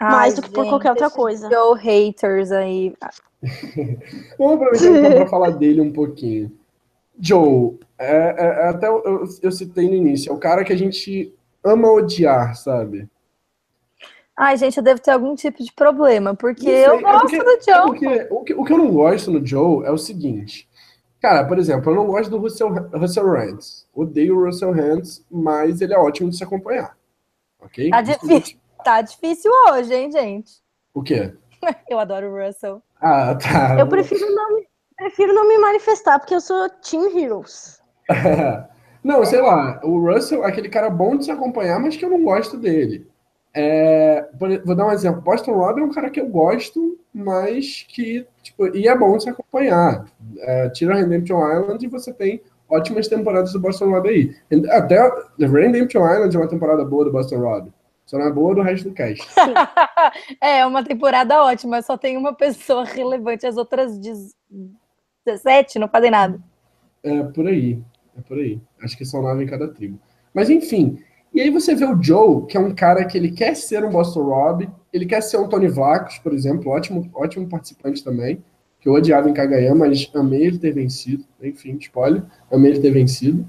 Ai, mais do que por qualquer outra coisa. Joe haters aí. Vamos aproveitar então para falar dele um pouquinho. Joe, é, é, é até eu, eu, citei no início, é o cara que a gente ama odiar, sabe? Ai, gente, eu devo ter algum tipo de problema, porque eu é gosto porque, do Joe. É porque, o, que, o que eu não gosto no Joe é o seguinte. Cara, por exemplo, eu não gosto do Russell, Russell Rants. Odeio o Russell Rants, mas ele é ótimo de se acompanhar. Ok? Tá difícil, tá difícil hoje, hein, gente? O quê? eu adoro o Russell. Ah, tá. Eu prefiro não, prefiro não me manifestar, porque eu sou Team Heroes. não, sei lá, o Russell é aquele cara bom de se acompanhar, mas que eu não gosto dele. É, vou dar um exemplo. Boston Rob é um cara que eu gosto, mas que, tipo, e é bom de se acompanhar. É, tira Redemption Island e você tem ótimas temporadas do Boston Rob aí. Até Redemption Island é uma temporada boa do Boston Rob. Só não é boa do resto do cast. é, uma temporada ótima, só tem uma pessoa relevante, as outras 17 não fazem nada. É por aí, é por aí. Acho que são nove em cada tribo. Mas enfim, e aí você vê o Joe, que é um cara que ele quer ser um Boston Rob, ele quer ser um Tony Vlacos, por exemplo, ótimo, ótimo participante também, que eu odiava em Kagayama, mas amei ele ter vencido. Enfim, spoiler, amei ele ter vencido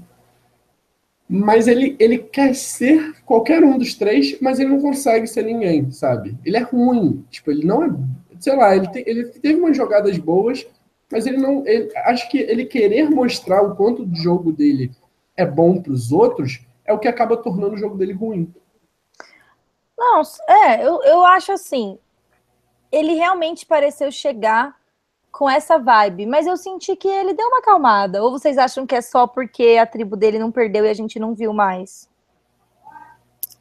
mas ele, ele quer ser qualquer um dos três, mas ele não consegue ser ninguém, sabe? Ele é ruim, tipo, ele não é, sei lá, ele, te, ele teve umas jogadas boas, mas ele não, ele, acho que ele querer mostrar o quanto o jogo dele é bom para os outros é o que acaba tornando o jogo dele ruim. Não, é, eu, eu acho assim, ele realmente pareceu chegar com essa vibe, mas eu senti que ele deu uma acalmada. Ou vocês acham que é só porque a tribo dele não perdeu e a gente não viu mais?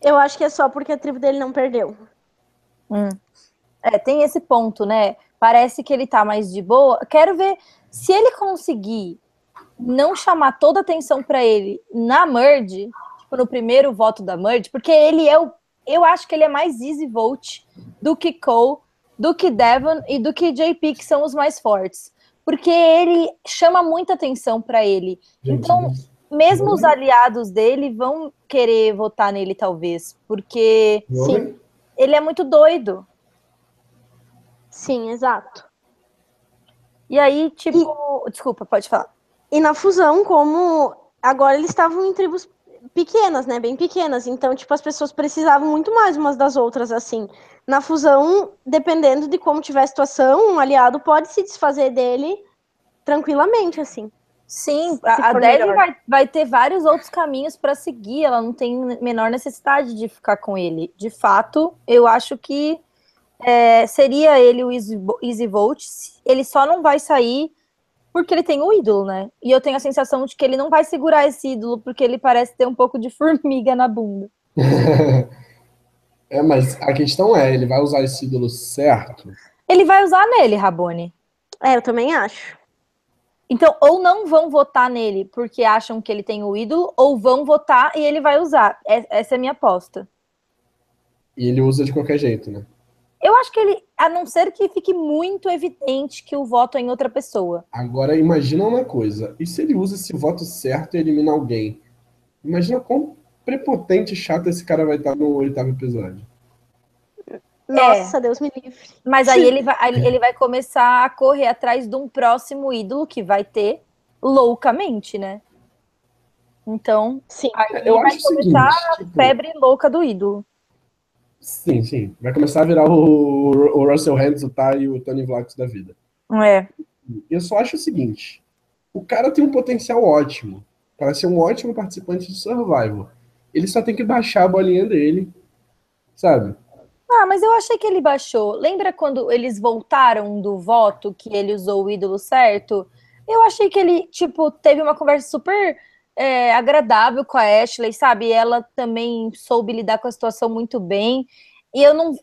Eu acho que é só porque a tribo dele não perdeu. Hum. É, tem esse ponto, né? Parece que ele tá mais de boa. Quero ver se ele conseguir não chamar toda a atenção para ele na merge, tipo, no primeiro voto da merge, porque ele é o. Eu acho que ele é mais easy vote do que Cole do que Devon e do que JP, que são os mais fortes. porque ele chama muita atenção para ele. Gente, Então, mesmo os aliados dele vão querer votar nele, talvez, porque Sim. ele é muito doido. Sim, exato. E aí, tipo. Desculpa, pode falar. E na fusão, como agora eles estavam em tribos pequenas, né? Bem pequenas. Então, tipo, as pessoas precisavam muito mais umas das outras, assim. Na fusão, dependendo de como tiver a situação, um aliado pode se desfazer dele tranquilamente, assim. Sim, Se a, a Dev vai, vai ter vários outros caminhos para seguir, ela não tem menor necessidade de ficar com ele. De fato, eu acho que é, seria ele o Easy, Vo- Easy Volt, ele só não vai sair porque ele tem o ídolo, né? E eu tenho a sensação de que ele não vai segurar esse ídolo porque ele parece ter um pouco de formiga na bunda. É, mas a questão é, ele vai usar esse ídolo certo? Ele vai usar nele, Rabone. É, eu também acho. Então, ou não vão votar nele porque acham que ele tem o ídolo, ou vão votar e ele vai usar. É- Essa é a minha aposta. E ele usa de qualquer jeito, né? Eu acho que ele, a não ser que fique muito evidente que o voto é em outra pessoa. Agora, imagina uma coisa. E se ele usa esse voto certo e elimina alguém? Imagina quão prepotente e chato esse cara vai estar no oitavo episódio. Nossa, Deus me livre. Mas aí ele vai, ele vai começar a correr atrás de um próximo ídolo que vai ter loucamente, né? Então, Sim. aí Eu vai acho o seguinte, começar a tipo, febre louca do ídolo. sim, sim. Vai começar a virar o, o Russell Hands, o Ty e o Tony Vlax da vida. É. Eu só acho o seguinte: o cara tem um potencial ótimo para ser um ótimo participante de Survival. Ele só tem que baixar a bolinha dele, sabe? Ah, mas eu achei que ele baixou. Lembra quando eles voltaram do voto que ele usou o ídolo certo? Eu achei que ele, tipo, teve uma conversa super é, agradável com a Ashley, sabe? Ela também soube lidar com a situação muito bem. E eu não.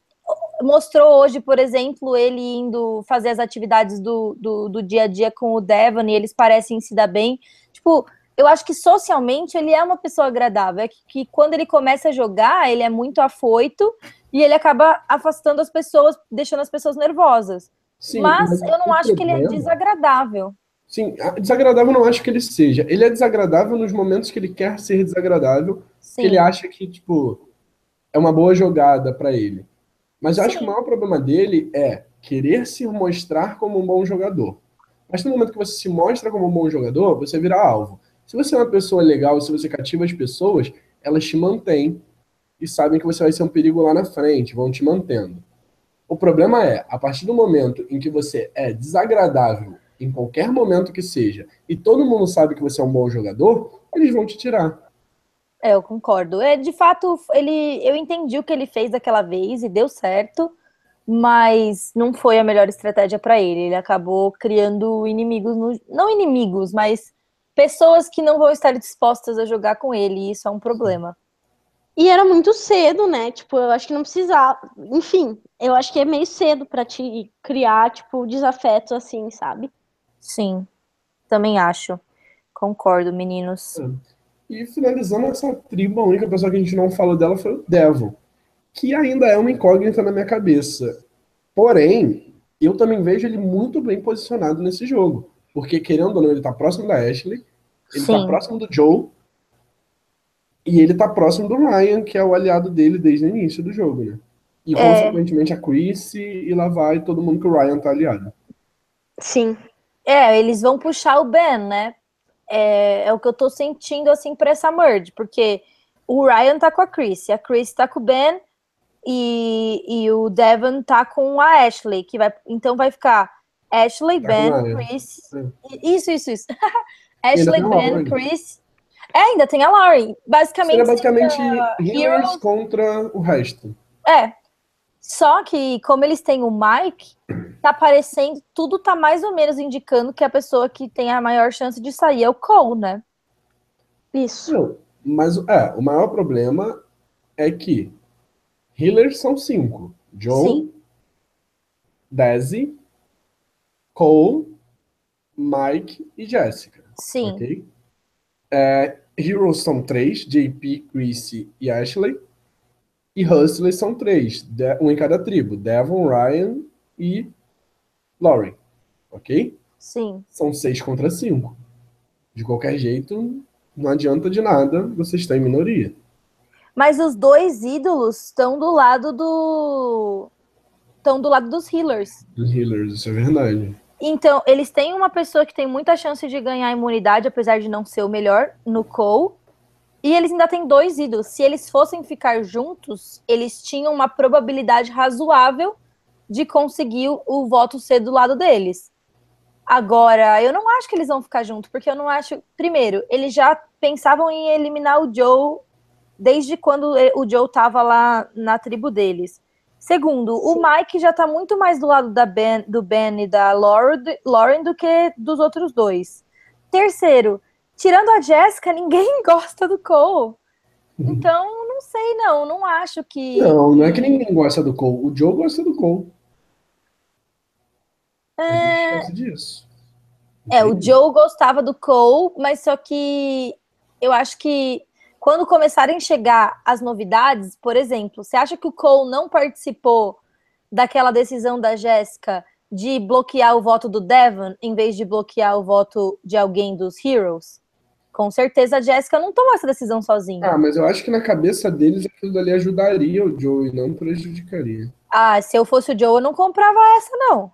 Mostrou hoje, por exemplo, ele indo fazer as atividades do, do, do dia a dia com o Devon e eles parecem se dar bem. Tipo, eu acho que socialmente ele é uma pessoa agradável. É que, que quando ele começa a jogar, ele é muito afoito e ele acaba afastando as pessoas, deixando as pessoas nervosas. Sim, mas, eu não acho que ele é problema- desagradável. Sim, desagradável eu não acho que ele seja. Ele é desagradável nos momentos que ele quer ser desagradável, Sim. que ele acha que, tipo, é uma boa jogada pra ele. Mas eu acho que o maior problema dele é querer se mostrar como um bom jogador. Mas no momento que você se mostra como um bom jogador, você vira alvo. Se você é uma pessoa legal, se você cativa as pessoas, elas te mantêm e sabem que você vai ser um perigo lá na frente, vão te mantendo. O problema é, a partir do momento em que você é desagradável em qualquer momento que seja, e todo mundo sabe que você é um bom jogador, eles vão te tirar. É, eu concordo. É, de fato, ele, eu entendi o que ele fez daquela vez e deu certo, mas não foi a melhor estratégia para ele. Ele acabou criando inimigos, no- não inimigos, mas pessoas que não vão estar dispostas a jogar com ele, e isso é um problema. E era muito cedo, né? Tipo, eu acho que não precisava. Enfim, eu acho que é meio cedo pra te criar, tipo, desafetos assim, sabe? Sim, também acho. Concordo, meninos. E finalizando essa tribo, a única pessoa que a gente não falou dela foi o Devil, que ainda é uma incógnita na minha cabeça. Porém, eu também vejo ele muito bem posicionado nesse jogo. Porque, querendo ou não, ele tá próximo da Ashley, ele tá Sim. próximo do Joe, e ele tá próximo do Ryan, que é o aliado dele desde o início do jogo, né? E, É. consequentemente, a Chris e lá vai todo mundo que o Ryan tá aliado. Sim. É, eles vão puxar o Ben, né? É, é o que eu tô sentindo, assim, pra essa merge, porque o Ryan tá com a Chris, a Chris tá com o Ben e, e o Devon tá com a Ashley, que vai, então vai ficar Ashley, Tá Ben. Chris, É. isso, isso, isso. Ashley, Ben. Chris, é, ainda tem a Lauren, basicamente, Seria basicamente healers Heroes contra o resto. é. Só que, como eles têm o Mike, tá parecendo, tudo tá mais ou menos indicando que a pessoa que tem a maior chance de sair é o Cole, né? Isso. Não, mas é, o maior problema é que healers são cinco. Joe, Sim. Desi, Cole, Mike e Jessica. Sim. Ok? É, heroes são três, JP, Chrissy e Ashley. E Hustlers são três, um em cada tribo. Devon, Ryan e Lauren. Ok? Sim. São seis contra cinco. De qualquer jeito, não adianta de nada, vocês estão em minoria. Mas os dois ídolos estão do lado do. estão do lado dos healers. Dos healers, isso é verdade. Então, eles têm uma pessoa que tem muita chance de ganhar imunidade, apesar de não ser o melhor, no Cole. E eles ainda têm dois ídolos. Se eles fossem ficar juntos, eles tinham uma probabilidade razoável de conseguir o voto ser do lado deles. Agora, eu não acho que eles vão ficar juntos, porque eu não acho. Primeiro, eles já pensavam em eliminar o Joe desde quando o Joe tava lá na tribo deles. Segundo, Sim. o Mike já tá muito mais do lado da ben, do Ben e da Lauren do que dos outros dois. Terceiro, tirando a Jessica, ninguém gosta do Cole. Uhum. Então, não sei, não. Não acho que. Não, não é que ninguém gosta do Cole. O Joe gosta do Cole. É... disso. É, o Joe gostava do Cole, mas só que eu acho que quando começarem a chegar as novidades, por exemplo, você acha que o Cole não participou daquela decisão da Jéssica de bloquear o voto do Devon em vez de bloquear o voto de alguém dos Heroes? Com certeza a Jéssica não tomou essa decisão sozinha. Ah, mas eu acho que na cabeça deles aquilo dali ajudaria o Joe e não prejudicaria. Ah, se eu fosse o Joe, eu não comprava essa, não.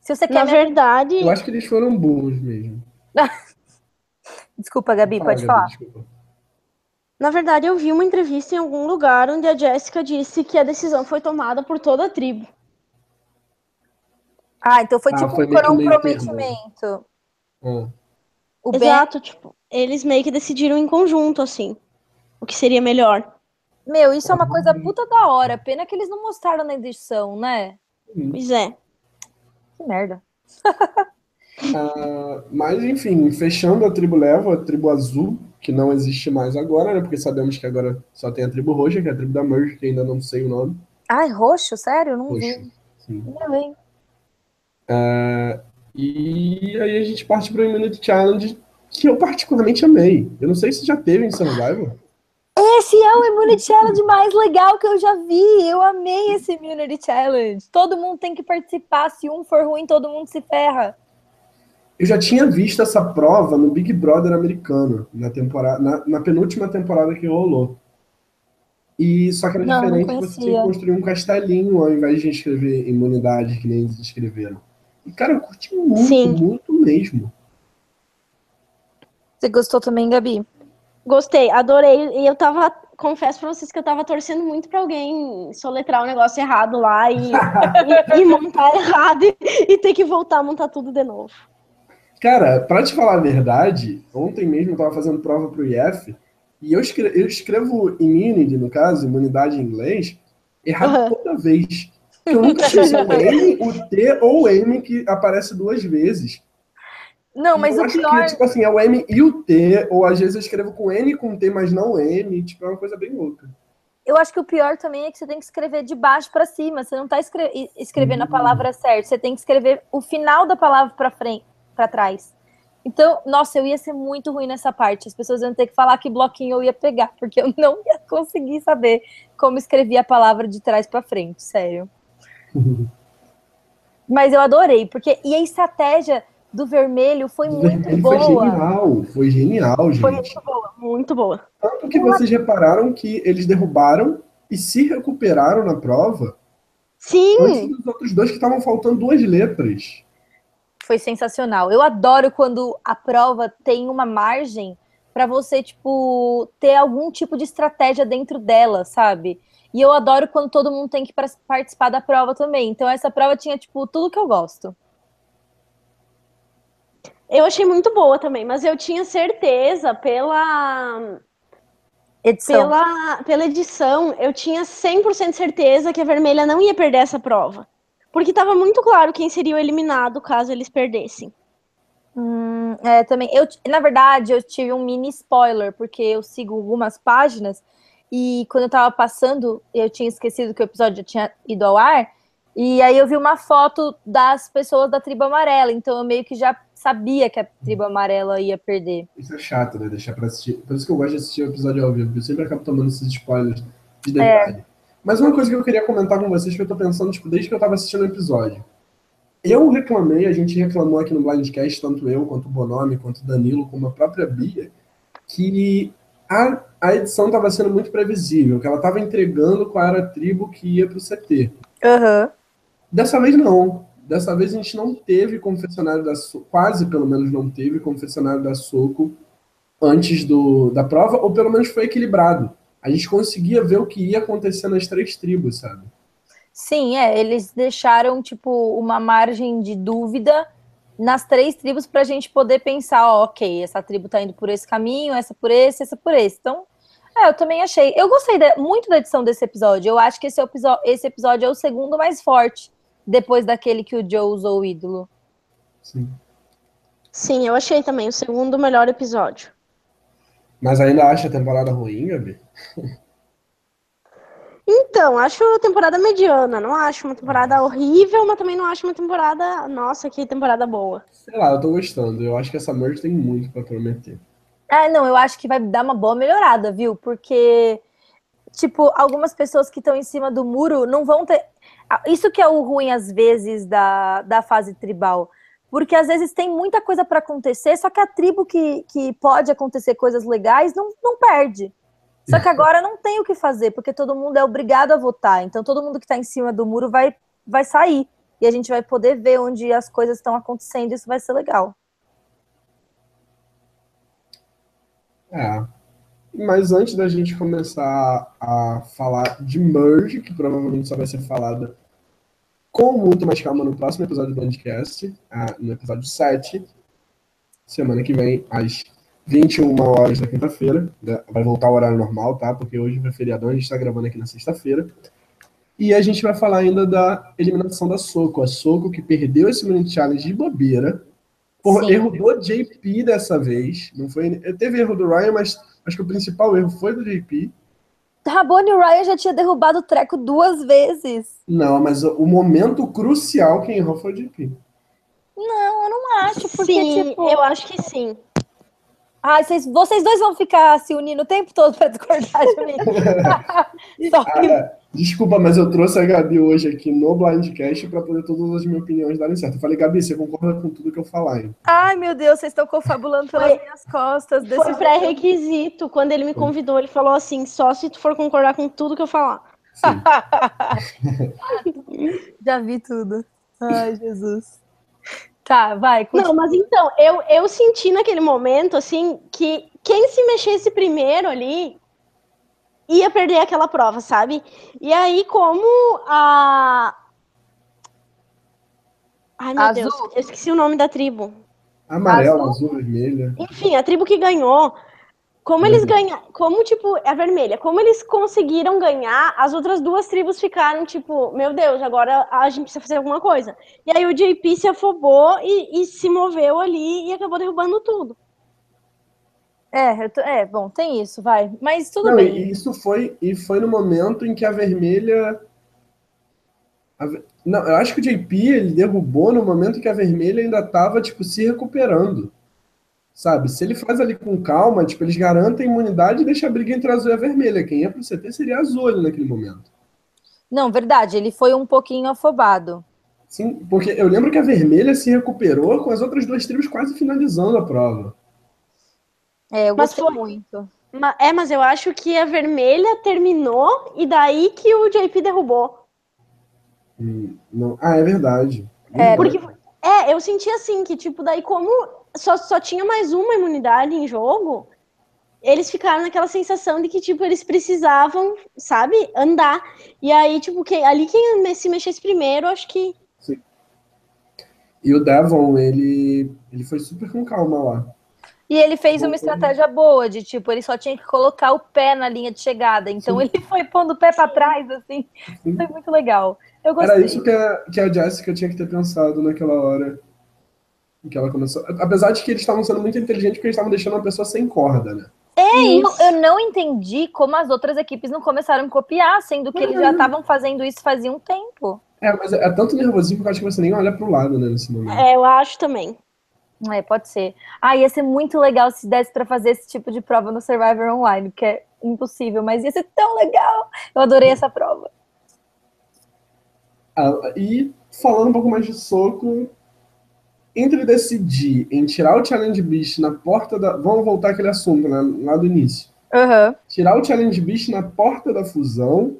Se você quer. Na verdade. Eu acho que eles foram burros mesmo. desculpa, Gabi, pode falar. Desculpa. Na verdade, eu vi uma entrevista em algum lugar onde a Jéssica disse que a decisão foi tomada por toda a tribo. Ah, então foi ah, tipo foi um comprometimento. Ah. Exato, ben... tipo, eles meio que decidiram em conjunto, assim, o que seria melhor. Meu, isso é uma coisa puta da hora. Pena que eles não mostraram na edição, né? Pois é. Que merda. uh, mas, enfim, fechando a tribo Leva, a tribo azul, que não existe mais agora, né? Porque sabemos que agora só tem a tribo roxa, que é a tribo da Merge, que ainda não sei o nome. Ai, roxo? Sério? Não roxo, vi. Sim. Não vi. Uh, e aí a gente parte para o Immunity Challenge, que eu particularmente amei. Eu não sei se já teve em Survival. Esse é o Immunity Challenge mais legal que eu já vi. Eu amei esse Immunity Challenge. Todo mundo tem que participar. Se um for ruim, todo mundo se ferra. Eu já tinha visto essa prova no Big Brother americano, na, temporada, na, na penúltima temporada que rolou. E só que era não, diferente, não você construir um castelinho ao invés de escrever imunidade, que nem eles escreveram. E, cara, eu curti muito, Sim. muito mesmo. Você gostou também, Gabi? Gostei, adorei. E eu tava, confesso pra vocês que eu tava torcendo muito pra alguém soletrar o um negócio errado lá e, e, e montar errado e, e ter que voltar a montar tudo de novo. Cara, pra te falar a verdade, ontem mesmo eu tava fazendo prova pro IF e eu escrevo, eu escrevo immunity, no caso, imunidade em inglês, errado uhum. toda vez. Eu nunca sei se é o M, o T ou o M que aparece duas vezes. Não, mas eu o pior... Que, tipo assim, é o M e o T, ou às vezes eu escrevo com N com T, mas não M, tipo, é uma coisa bem louca. Eu acho que o pior também é que você tem que escrever de baixo para cima, você não tá escre escrevendo uhum. a palavra certa, você tem que escrever o final da palavra para frente para trás. Então, nossa, eu ia ser muito ruim nessa parte. As pessoas iam ter que falar que bloquinho eu ia pegar, porque eu não ia conseguir saber como escrever a palavra de trás para frente, sério. Mas eu adorei, porque e a estratégia do vermelho foi muito boa. Foi genial, foi genial, gente. Foi muito boa, muito boa. Tanto que vocês repararam que eles derrubaram e se recuperaram na prova. Sim. Antes dos outros dois que estavam faltando duas letras foi sensacional. Eu adoro quando a prova tem uma margem para você, tipo, ter algum tipo de estratégia dentro dela, sabe? E eu adoro quando todo mundo tem que participar da prova também. Então essa prova tinha, tipo, tudo que eu gosto. Eu achei muito boa também, mas eu tinha certeza pela edição. Pela, pela edição, eu tinha 100% certeza que a vermelha não ia perder essa prova. Porque estava muito claro quem seria o eliminado caso eles perdessem. Hum, é, também. Eu, na verdade, eu tive um mini spoiler, porque eu sigo algumas páginas e quando eu tava passando, eu tinha esquecido que o episódio já tinha ido ao ar. E aí eu vi uma foto das pessoas da tribo amarela, então eu meio que já sabia que a tribo amarela ia perder. Isso é chato, né? Deixar pra assistir. Por isso que eu gosto de assistir o episódio ao vivo, porque eu sempre acabo tomando esses spoilers de detalhe. É. Mas uma coisa que eu queria comentar com vocês, que eu tô pensando, tipo, desde que eu tava assistindo o episódio. eu reclamei, a gente reclamou aqui no Blindcast, tanto eu, quanto o Bonomi, quanto o Danilo, como a própria Bia, que a, a edição estava sendo muito previsível, que ela estava entregando qual era a tribo que ia para o CT. Uhum. Dessa vez não. Dessa vez a gente não teve confessionário da Soco, quase pelo menos não teve confessionário da Soco antes do, da prova, ou pelo menos foi equilibrado. A gente conseguia ver o que ia acontecer nas três tribos, sabe? Sim, é, eles deixaram, tipo, uma margem de dúvida nas três tribos para a gente poder pensar, ó, ok, essa tribo tá indo por esse caminho, essa por esse, essa por esse. Então, é, eu também achei. Eu gostei de, muito da edição desse episódio. Eu acho que esse, esse episódio é o segundo mais forte depois daquele que o Joe usou o ídolo. Sim. Sim, eu achei também o segundo melhor episódio. Mas ainda acha a temporada ruim, Gabi? Então, acho a temporada mediana. Não acho uma temporada horrível, mas também não acho uma temporada. Nossa, que temporada boa. Sei lá, eu tô gostando. Eu acho que essa merge tem muito para prometer. Ah, não, eu acho que vai dar uma boa melhorada, viu? Porque, tipo, algumas pessoas que estão em cima do muro não vão ter. Isso que é o ruim, às vezes, da, da fase tribal. Porque às vezes tem muita coisa para acontecer, só que a tribo que, que pode acontecer coisas legais não, não perde. Só que agora não tem o que fazer, porque todo mundo é obrigado a votar. Então todo mundo que está em cima do muro vai, vai sair. E a gente vai poder ver onde as coisas estão acontecendo, isso vai ser legal. É. Mas antes da gente começar a falar de Merge, que provavelmente só vai ser falada com muito mais calma no próximo episódio do podcast, ah, no episódio 7, semana que vem, às 21 horas da quinta-feira. Né? Vai voltar ao horário normal, tá? Porque hoje é feriadão, a gente está gravando aqui na sexta-feira. E a gente vai falar ainda da eliminação da Soco. A Soco que perdeu esse mini challenge de bobeira. Por Sim. erro do JP dessa vez. Não foi, teve erro do Ryan, mas acho que o principal erro foi do JP. Rabone Ryan já tinha derrubado o treco duas vezes. Não, mas o momento crucial quem errou foi o JP. Não, eu não acho, porque, sim, tipo... eu acho que sim. Ai, vocês, vocês dois vão ficar se unindo o tempo todo para discordar de mim. Só que... Ah, desculpa, mas eu trouxe a Gabi hoje aqui no Blindcast para poder todas as minhas opiniões darem certo. Eu falei, Gabi, você concorda com tudo que eu falar, hein? Ai, meu Deus, vocês estão confabulando pelas foi, minhas costas. Foi pré-requisito. Quando ele me convidou, ele falou assim: só se tu for concordar com tudo que eu falar. Já vi tudo. Ai, Jesus. Tá, vai. Continua. Não, mas então, eu, eu senti naquele momento, assim, que quem se mexesse primeiro ali ia perder aquela prova, sabe? E aí, como a. Ai, meu azul. Deus, eu esqueci o nome da tribo. Amarelo, azul, azul vermelha. Enfim, a tribo que ganhou como eles ganham, como tipo, é vermelha, como eles conseguiram ganhar, as outras duas tribos ficaram tipo, meu Deus, agora a gente precisa fazer alguma coisa. E aí o JP se afobou e, e se moveu ali e acabou derrubando tudo. É, tô, é, bom, tem isso, vai. Mas tudo Não, bem. E isso foi, e foi no momento em que a vermelha. A, não, eu acho que o JP ele derrubou no momento em que a vermelha ainda estava tipo, se recuperando. Sabe? Se ele faz ali com calma, tipo, eles garantem a imunidade e deixa a briga entre azul e a vermelha. Quem ia pro CT seria azul ali naquele momento. Não, verdade, ele foi um pouquinho afobado. Sim, porque eu lembro que a vermelha se recuperou com as outras duas tribos quase finalizando a prova. É, eu gostei mas foi... muito. É, mas eu acho que a vermelha terminou e daí que o JP derrubou. Hum, não. Ah, é verdade. É, porque é, eu senti assim que tipo daí como só, só tinha mais uma imunidade em jogo, eles ficaram naquela sensação de que, tipo, eles precisavam, sabe, andar. E aí, tipo, que, ali quem se mexesse primeiro, acho que. Sim. E o Devon, ele, ele foi super com calma lá. E ele fez uma estratégia boa, de tipo, ele só tinha que colocar o pé na linha de chegada. Então Sim. ele foi pondo o pé para trás, assim. Sim. Foi muito legal. Eu gostei. Era isso que a, que a Jessica tinha que ter pensado naquela hora que ela começou. Apesar de que eles estavam sendo muito inteligentes porque eles estavam deixando a pessoa sem corda, né? É, isso. eu não entendi como as outras equipes não começaram a copiar, sendo que eles já estavam fazendo isso fazia um tempo. É, mas é, tanto nervosismo que eu acho que você nem olha pro lado, né, nesse momento. É, eu acho também. É, pode ser. Ah, ia ser muito legal se desse para fazer esse tipo de prova no Survivor Online, que é impossível, mas ia ser tão legal. Eu adorei essa prova. Ah, e falando um pouco mais de soco, entre decidir em tirar o Challenge Beast na porta da. Vamos voltar àquele assunto, né? Lá do início. Uhum. Tirar o Challenge Beast na porta da fusão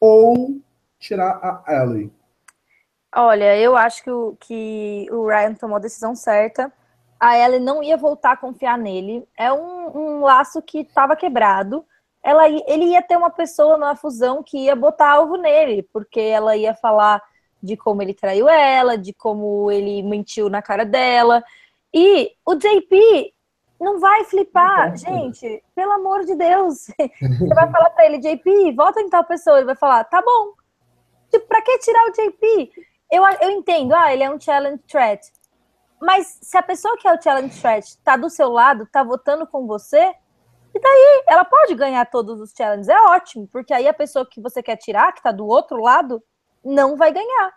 ou tirar a Ellie? Olha, eu acho que o, que o Ryan tomou a decisão certa. A Ellie não ia voltar a confiar nele. É um, um laço que estava quebrado. Ela, ele ia ter uma pessoa na fusão que ia botar alvo nele, porque ela ia falar de como ele traiu ela, de como ele mentiu na cara dela. E o JP não vai flipar, gente, pelo amor de Deus. Você vai falar para ele, JP, volta em tal pessoa. Ele vai falar, tá bom. Tipo, pra que tirar o JP? Eu, eu entendo, ah, ele é um challenge threat. Mas se a pessoa que é o challenge threat tá do seu lado, tá votando com você, e daí ela pode ganhar todos os challenges. É ótimo, porque aí a pessoa que você quer tirar, que tá do outro lado, não vai ganhar.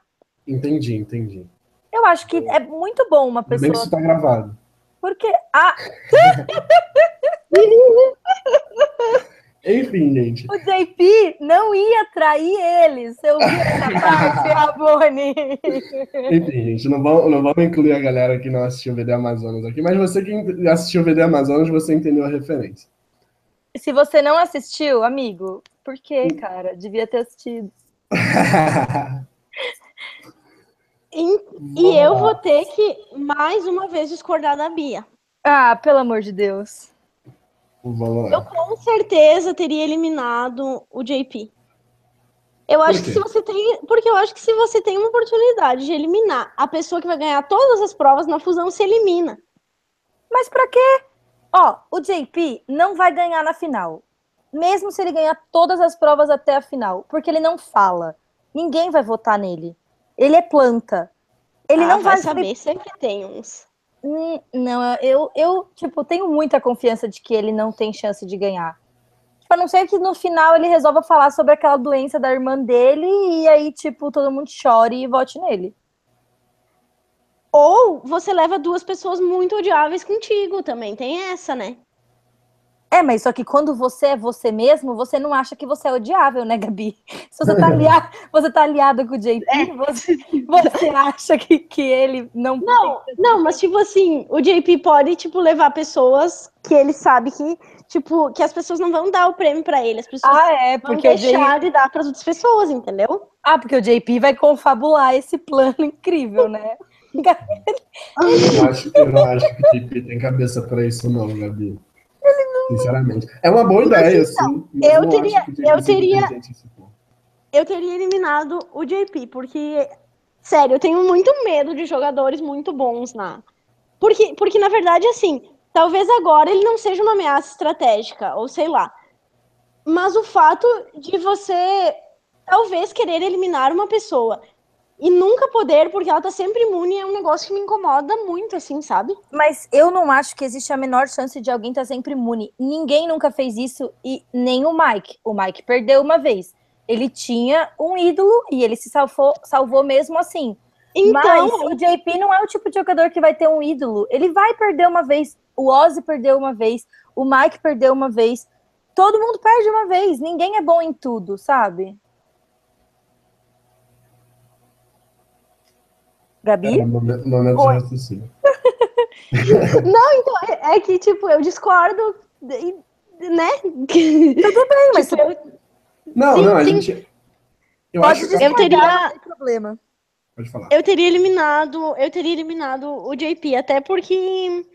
Entendi, entendi. Eu acho que é muito bom uma pessoa. Bem que isso tá gravado. Porque. Ah! Enfim, gente. O JP não ia trair ele. Você ouviu essa parte, Rabone? Enfim, gente, não vamos, não vamos incluir a galera que não assistiu o VD Amazonas aqui, mas você que assistiu o VD Amazonas, você entendeu a referência. Se você não assistiu, amigo, por que, cara? Devia ter assistido. e, e eu vou ter que, mais uma vez, discordar da Bia. Ah, pelo amor de Deus. Eu com certeza teria eliminado o JP. Eu acho que se você tem. Porque eu acho que se você tem uma oportunidade de eliminar a pessoa que vai ganhar todas as provas na fusão, se elimina. Mas para quê? Ó, o JP não vai ganhar na final. Mesmo se ele ganhar todas as provas até a final. Porque ele não fala. Ninguém vai votar nele. Ele é planta. Ele ah, não vai, vai saber, sempre tem uns. Hum, não, eu, eu, tipo, tenho muita confiança de que ele não tem chance de ganhar. Tipo, a não ser que no final ele resolva falar sobre aquela doença da irmã dele e aí, tipo, todo mundo chore e vote nele. Ou você leva duas pessoas muito odiáveis contigo também, tem essa, né? É, mas só que quando você é você mesmo, você não acha que você é odiável, né, Gabi? Se você tá aliado, você tá aliado com o JP, é. você, você acha que, que ele não. Não, não, mas tipo assim, o JP pode, tipo, levar pessoas que ele sabe que, tipo, que as pessoas não vão dar o prêmio para ele. As pessoas ah, é, porque vão deixar JP... de dar para outras pessoas, entendeu? Ah, porque o JP vai confabular esse plano incrível, né? eu, acho, eu não acho que o JP tem cabeça para isso, não, Gabi. Sinceramente. É uma boa ideia, então, Eu teria, eu teria, eu teria eliminado o JP, porque, sério, eu tenho muito medo de jogadores muito bons na. Porque, porque na verdade, assim, talvez agora ele não seja uma ameaça estratégica, ou sei lá. Mas o fato de você talvez querer eliminar uma pessoa e nunca poder, porque ela tá sempre imune, é um negócio que me incomoda muito, assim, sabe? Mas eu não acho que existe a menor chance de alguém estar tá sempre imune. Ninguém nunca fez isso e nem o Mike. O Mike perdeu uma vez. Ele tinha um ídolo e ele se salvou, salvou mesmo assim. Então, Mas o JP não é o tipo de jogador que vai ter um ídolo. Ele vai perder uma vez. O Ozzy perdeu uma vez. O Mike perdeu uma vez. Todo mundo perde uma vez. Ninguém é bom em tudo, sabe? Gabi? É, momento, momento de raciocínio. Não, então, é, é que, tipo, eu discordo, né? Tudo bem, mas... Tipo, eu... Não, Sim, não, a gente... Eu Pode acho que... Eu teria... Problema. Pode falar. Eu teria eliminado, eu teria eliminado o JP, até porque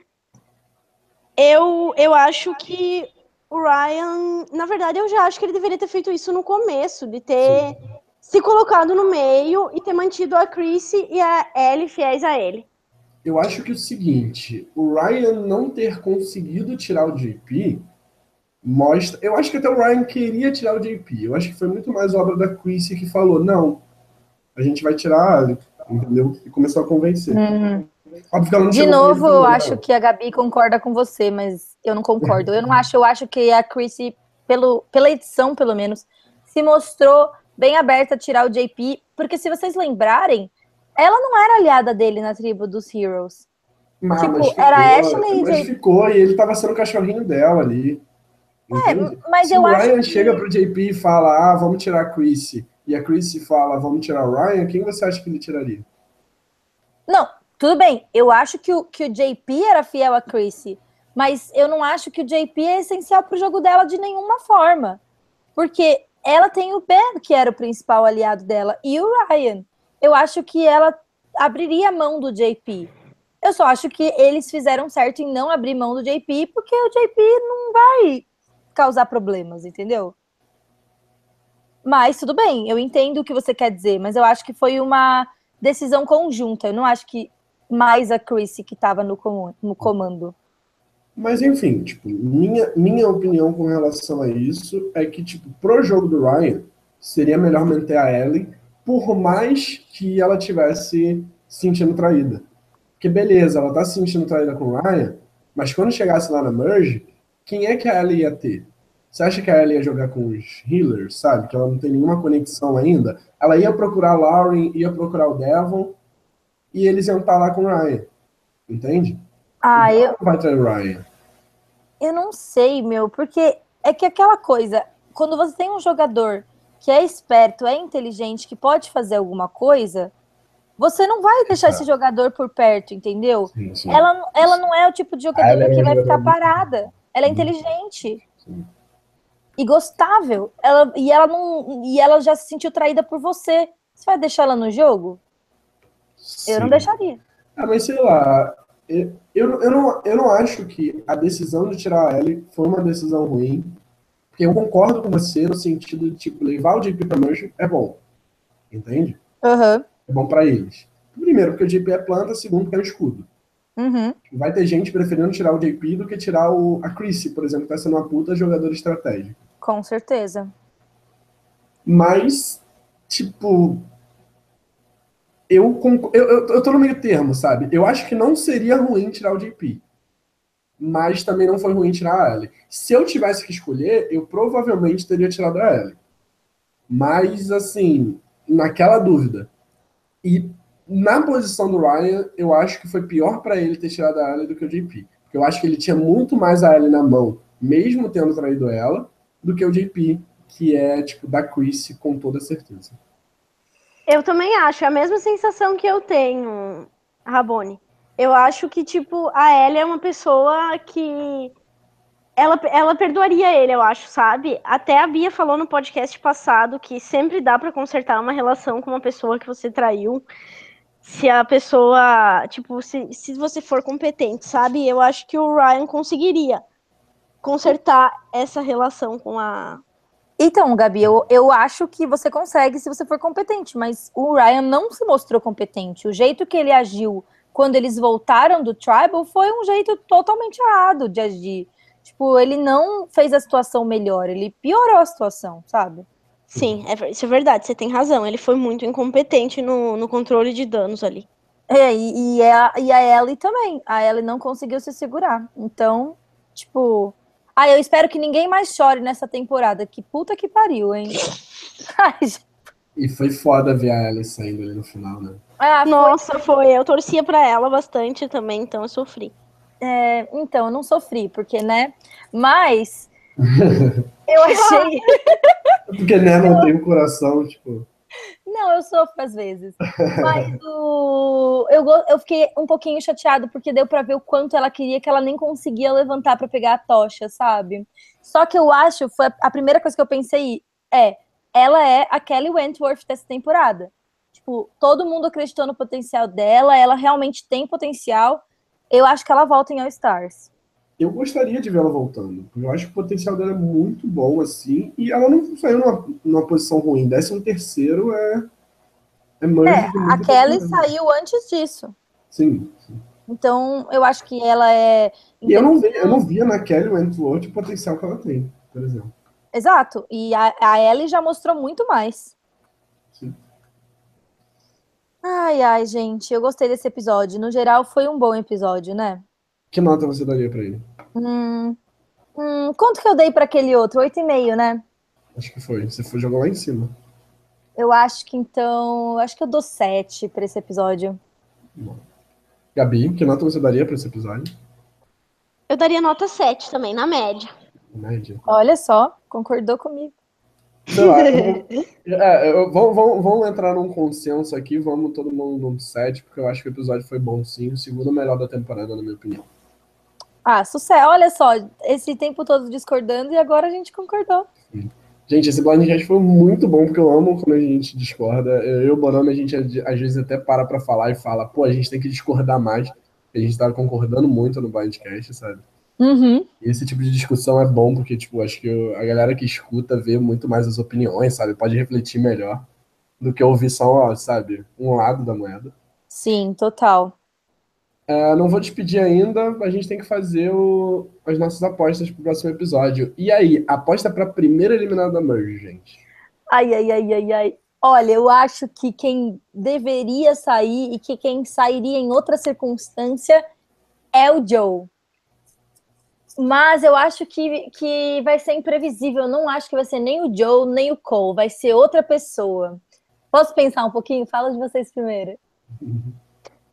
eu, eu acho que o Ryan, na verdade, eu já acho que ele deveria ter feito isso no começo, de ter Sim se colocado no meio e ter mantido a Chrissy e a Ellie fiéis a ele. Eu acho que é o seguinte, o Ryan não ter conseguido tirar o JP mostra. Eu acho que até o Ryan queria tirar o JP. Eu acho que foi muito mais obra da Chrissy que falou: não, a gente vai tirar, entendeu? E começou a convencer. Uhum. De novo, eu acho que a Gabi concorda com você, mas eu não concordo. Eu não acho, eu acho que a Chrissy, pelo, pela edição, pelo menos, se mostrou bem aberta a tirar o JP, porque se vocês lembrarem, ela não era aliada dele na tribo dos Heroes. Mas, tipo, mas ficou, era Ashley e JP. ficou, e ele tava sendo o cachorrinho dela ali. É, mas se eu o acho Ryan que... chega pro JP e fala, ah, vamos tirar a Chrissy, e a Chrissy fala, vamos tirar o Ryan, quem você acha que ele tiraria? Não, tudo bem. Eu acho que o, que o JP era fiel a Chrissy, mas eu não acho que o JP é essencial pro jogo dela de nenhuma forma. Porque ela tem o Ben, que era o principal aliado dela, e o Ryan. Eu acho que ela abriria a mão do JP. Eu só acho que eles fizeram certo em não abrir mão do JP, porque o JP não vai causar problemas, entendeu? Mas tudo bem, eu entendo o que você quer dizer, mas eu acho que foi uma decisão conjunta. Eu não acho que mais a Chrissy que estava no, no comando. Mas enfim, tipo, minha, minha opinião com relação a isso é que, tipo, pro jogo do Ryan, seria melhor manter a Ellie, por mais que ela tivesse sentindo traída. Porque beleza, ela tá se sentindo traída com o Ryan, mas quando chegasse lá na Merge, quem é que a Ellie ia ter? Você acha que a Ellie ia jogar com os healers, sabe? Que ela não tem nenhuma conexão ainda? Ela ia procurar a Lauren, ia procurar o Devon, e eles iam estar lá com o Ryan. Entende? Ah, eu. Vai Ryan. Eu não sei, meu, porque é que aquela coisa, quando você tem um jogador que é esperto, é inteligente, que pode fazer alguma coisa, você não vai deixar esse jogador por perto, entendeu? Sim, sim. Ela, ela não é o tipo de jogador é que vai ficar parada. Ela é inteligente Sim. e gostável. Ela, e, ela não, e ela já se sentiu traída por você. Você vai deixar ela no jogo? Eu não deixaria. Ah, mas sei lá. Eu, eu, eu, não, eu não acho que a decisão de tirar a Ellie foi uma decisão ruim. Porque eu concordo com você no sentido de, tipo, levar o JP pra Merge é bom. Entende? Aham. É bom pra eles. Primeiro, porque o JP é planta. Segundo, porque é um escudo. Uhum. Vai ter gente preferindo tirar o JP do que tirar o, a Chrissy, por exemplo, que tá sendo uma puta jogadora estratégica. Com certeza. Mas, tipo. Eu, eu, eu, eu tô no meio termo, sabe? Eu acho que não seria ruim tirar o JP. Mas também não foi ruim tirar a Ellie. Se eu tivesse que escolher, eu provavelmente teria tirado a Ellie. Mas, assim, naquela dúvida. E na posição do Ryan, eu acho que foi pior pra ele ter tirado a Ellie do que o JP. Porque eu acho que ele tinha muito mais a Ellie na mão, mesmo tendo traído ela, do que o JP, que é, tipo, da Chrissy com toda certeza. Eu também acho, é a mesma sensação que eu tenho, Rabone. Eu acho que, tipo, a Ellie é uma pessoa que. Ela, ela perdoaria ele, eu acho, sabe? Até a Bia falou no podcast passado que sempre dá pra consertar uma relação com uma pessoa que você traiu. Se a pessoa, tipo, se, se você for competente, sabe? Eu acho que o Ryan conseguiria consertar essa relação com a. Então, Gabi, eu, eu acho que você consegue se você for competente, mas o Ryan não se mostrou competente. O jeito que ele agiu quando eles voltaram do Tribal foi um jeito totalmente errado de agir. Tipo, ele não fez a situação melhor, ele piorou a situação, sabe? Sim, é isso é verdade, você tem razão. Ele foi muito incompetente no, no controle de danos ali. É, e, e, a, e a Ellie também. A Ellie não conseguiu se segurar. Então, tipo. Ah, eu espero que ninguém mais chore nessa temporada. Que puta que pariu, hein? Ai, gente. E foi foda ver a Ellie saindo ali no final, né? ah, foi- Nossa, foi. Eu torcia pra ela bastante também, então eu sofri. é, então, eu não sofri, porque, né? Mas eu achei. Porque, né, não tem o coração, tipo... Não, eu sofro às vezes. Mas o... eu, eu fiquei um pouquinho chateado porque deu pra ver o quanto ela queria que ela nem conseguia levantar pra pegar a tocha, sabe? Só que eu acho, foi a primeira coisa que eu pensei é, ela é a Kelly Wentworth dessa temporada. Tipo, todo mundo acreditou no potencial dela, ela realmente tem potencial. Eu acho que ela volta em All Stars. Eu gostaria de vê-la voltando. Eu acho que o potencial dela é muito bom, assim. E ela não saiu numa, numa posição ruim. Décimo terceiro é... É, É, a Kelly coisa. saiu antes disso. Sim, sim. Então, eu acho que ela é. E eu não, vi, eu não via na Kelly Wentworth o potencial que ela tem, por exemplo. Exato. E a, a Ellie já mostrou muito mais. Sim. Ai, ai, gente, eu gostei desse episódio. No geral, foi um bom episódio, né? Que nota você daria pra ele? Hum, hum, quanto que eu dei para aquele outro? 8,5, né? Acho que foi. Você foi jogar lá em cima. Eu acho que então. Acho que eu dou 7 para esse episódio. Bom. Gabi, que nota você daria pra esse episódio? Eu daria nota 7 também, na média. Média. Olha só, concordou comigo. Sei lá, é, vamos, vamos, vamos, entrar num consenso aqui, vamos todo mundo num set, porque eu acho que o episódio foi bom sim, o segundo melhor da temporada, na minha opinião. Ah, sucesso. Olha só, esse tempo todo discordando e agora a gente concordou. Gente, esse blindcast foi muito bom, porque eu amo quando a gente discorda. Eu e o Bonami, a gente às vezes até para pra falar e fala, pô, a gente tem que discordar mais. A gente tá concordando muito no blindcast, sabe? Uhum. E esse tipo de discussão é bom, porque, tipo, acho que a galera que escuta vê muito mais as opiniões, sabe? Pode refletir melhor do que ouvir só, sabe, um lado da moeda. Sim, total. Uh, não vou despedir ainda, a gente tem que fazer o, as nossas apostas pro próximo episódio. E aí, aposta pra primeira eliminada da Merge, gente. Ai, ai, ai, ai, ai. Olha, eu acho que quem deveria sair e que quem sairia em outra circunstância é o Joe. Mas eu acho que, que vai ser imprevisível. Eu não acho que vai ser nem o Joe, nem o Cole. Vai ser outra pessoa. Posso pensar um pouquinho? Fala de vocês primeiro.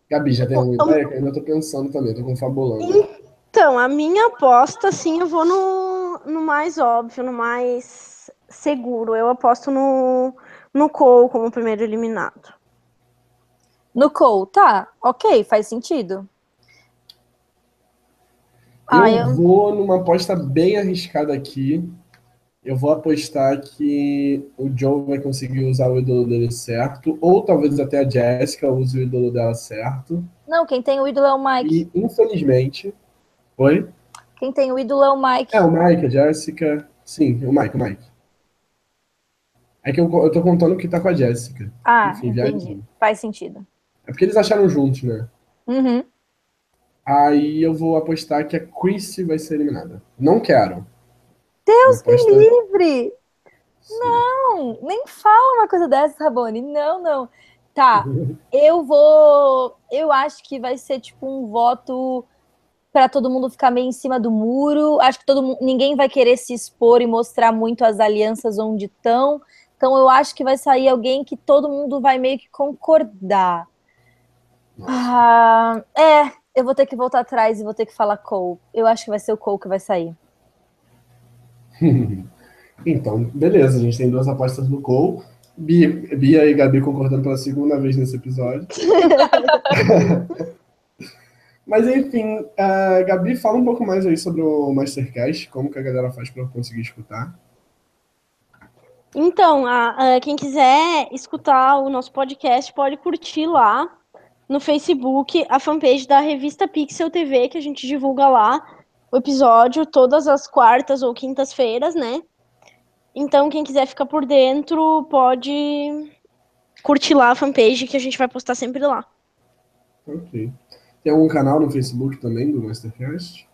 Gabi, já tem uma ideia? Eu ainda tô pensando também, tô confabulando. Então, a minha aposta, sim, eu vou no, no mais óbvio, no mais seguro. Eu aposto no, no Cole como primeiro eliminado. No Cole, tá. Ok, faz sentido. Eu, ah, eu vou numa aposta bem arriscada aqui. Eu vou apostar que o Joe vai conseguir usar o ídolo dele certo, ou talvez até a Jessica use o ídolo dela certo. Não, quem tem o ídolo é o Mike. E, infelizmente. Oi? Quem tem o ídolo é o Mike. É, o Mike, a Jessica. Sim, o Mike, o Mike. É que eu, eu tô contando que tá com a Jessica. Ah, Enfim, entendi. Faz sentido. É porque eles acharam juntos, né? Uhum. Aí eu vou apostar que a Chrissy vai ser eliminada. Não quero. Deus me livre! Sim. Não, nem fala uma coisa dessa, Rabone. Não, não. Tá, eu vou. Eu acho que vai ser tipo um voto para todo mundo ficar meio em cima do muro. Acho que todo ninguém vai querer se expor e mostrar muito as alianças onde estão. Então eu acho que vai sair alguém que todo mundo vai meio que concordar. Ah, é, eu vou ter que voltar atrás e vou ter que falar Cole. Eu acho que vai ser o Cole que vai sair. então, beleza, a gente tem duas apostas no Cole. Bia, Bia e Gabi concordando pela segunda vez nesse episódio. Mas enfim, uh, Gabi, fala um pouco mais aí sobre o Mastercast, como que a galera faz para conseguir escutar. Então, a, a, quem quiser escutar o nosso podcast pode curtir lá no Facebook a fanpage da revista Pixel TV, que a gente divulga lá o episódio todas as quartas ou quintas-feiras, né? Então, quem quiser ficar por dentro, pode curtir lá a fanpage que a gente vai postar sempre lá. Ok. Tem algum canal no Facebook também do Mastercast?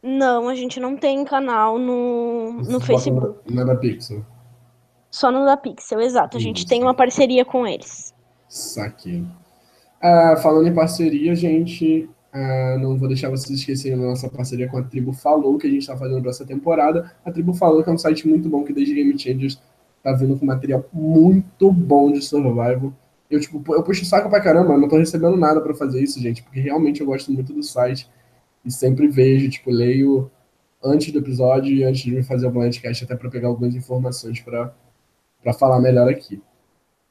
Não, a gente não tem canal no, no Facebook. Na, na da Pixel. Só no da Pixel, exato. A gente tem uma parceria com eles. Saquei. Uh, falando em parceria, gente, uh, não vou deixar vocês esquecerem da nossa parceria com a Tribo Falou, que a gente está fazendo essa temporada. A Tribo Falou, que é um site muito bom, que desde Game Changers tá vindo com material muito bom de survival. Eu, tipo, eu puxo o saco pra caramba, não tô recebendo nada para fazer isso, gente, porque realmente eu gosto muito do site e sempre vejo, tipo, leio antes do episódio e antes de fazer o blindcast até para pegar algumas informações para falar melhor aqui.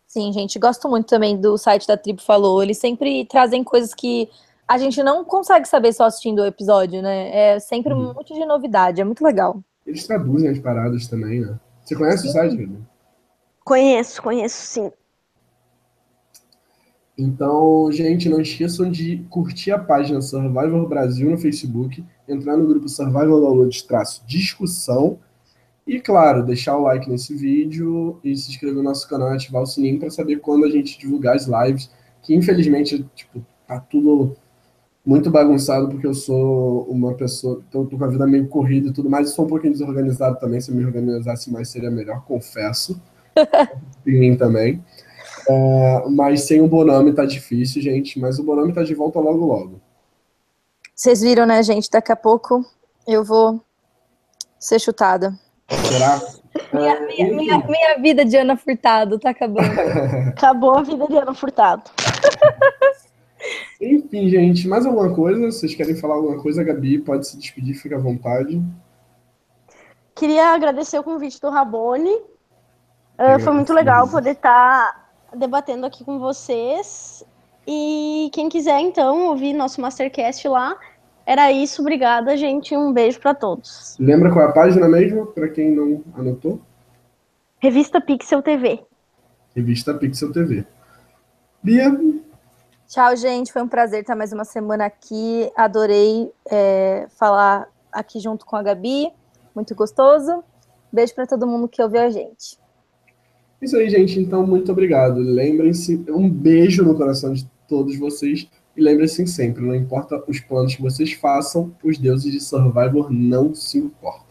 Sim, gente, gosto muito também do site da Tribo Falou. Eles sempre trazem coisas que a gente não consegue saber só assistindo o episódio, né? É sempre um uhum. monte de novidade, é muito legal. Eles traduzem as paradas também, né? Você conhece sim. o site, Pedro? Conheço, conheço sim. Então, gente, não esqueçam de curtir a página Survivor Brasil no Facebook, entrar no grupo Survivor Download traço discussão e, claro, deixar o like nesse vídeo e se inscrever no nosso canal e ativar o sininho para saber quando a gente divulgar as lives, que infelizmente, tipo, tá tudo muito bagunçado, porque eu sou uma pessoa, tô, tô com a vida meio corrida e tudo mais, sou um pouquinho desorganizado também, se eu me organizasse mais seria melhor, confesso. em mim também. É, mas sem o Bonami tá difícil, gente, mas o Bonami tá de volta logo logo. Vocês viram, né, gente? Daqui a pouco eu vou ser chutada. Será? Minha, é, minha, minha, minha, vida de Ana Furtado tá acabando. Acabou a vida de Ana Furtado. Enfim, gente, mais alguma coisa? Vocês querem falar alguma coisa, Gabi? Pode se despedir, fica à vontade. Queria agradecer o convite do Rabone Uh, foi muito legal poder estar tá debatendo aqui com vocês. E quem quiser, então, ouvir nosso Mastercast lá, era isso. Obrigada, gente. Um beijo para todos. Lembra qual é a página mesmo, para quem não anotou? Revista Pixel TV. Revista Pixel TV. Bia? Tchau, gente. Foi um prazer estar mais uma semana aqui. Adorei é, falar aqui junto com a Gabi. Muito gostoso. Beijo para todo mundo que ouviu a gente. Isso aí, gente. Então, muito obrigado. Lembrem-se, um beijo no coração de todos vocês. E lembrem-se sempre, não importa os planos que vocês façam, os deuses de Survivor não se importam.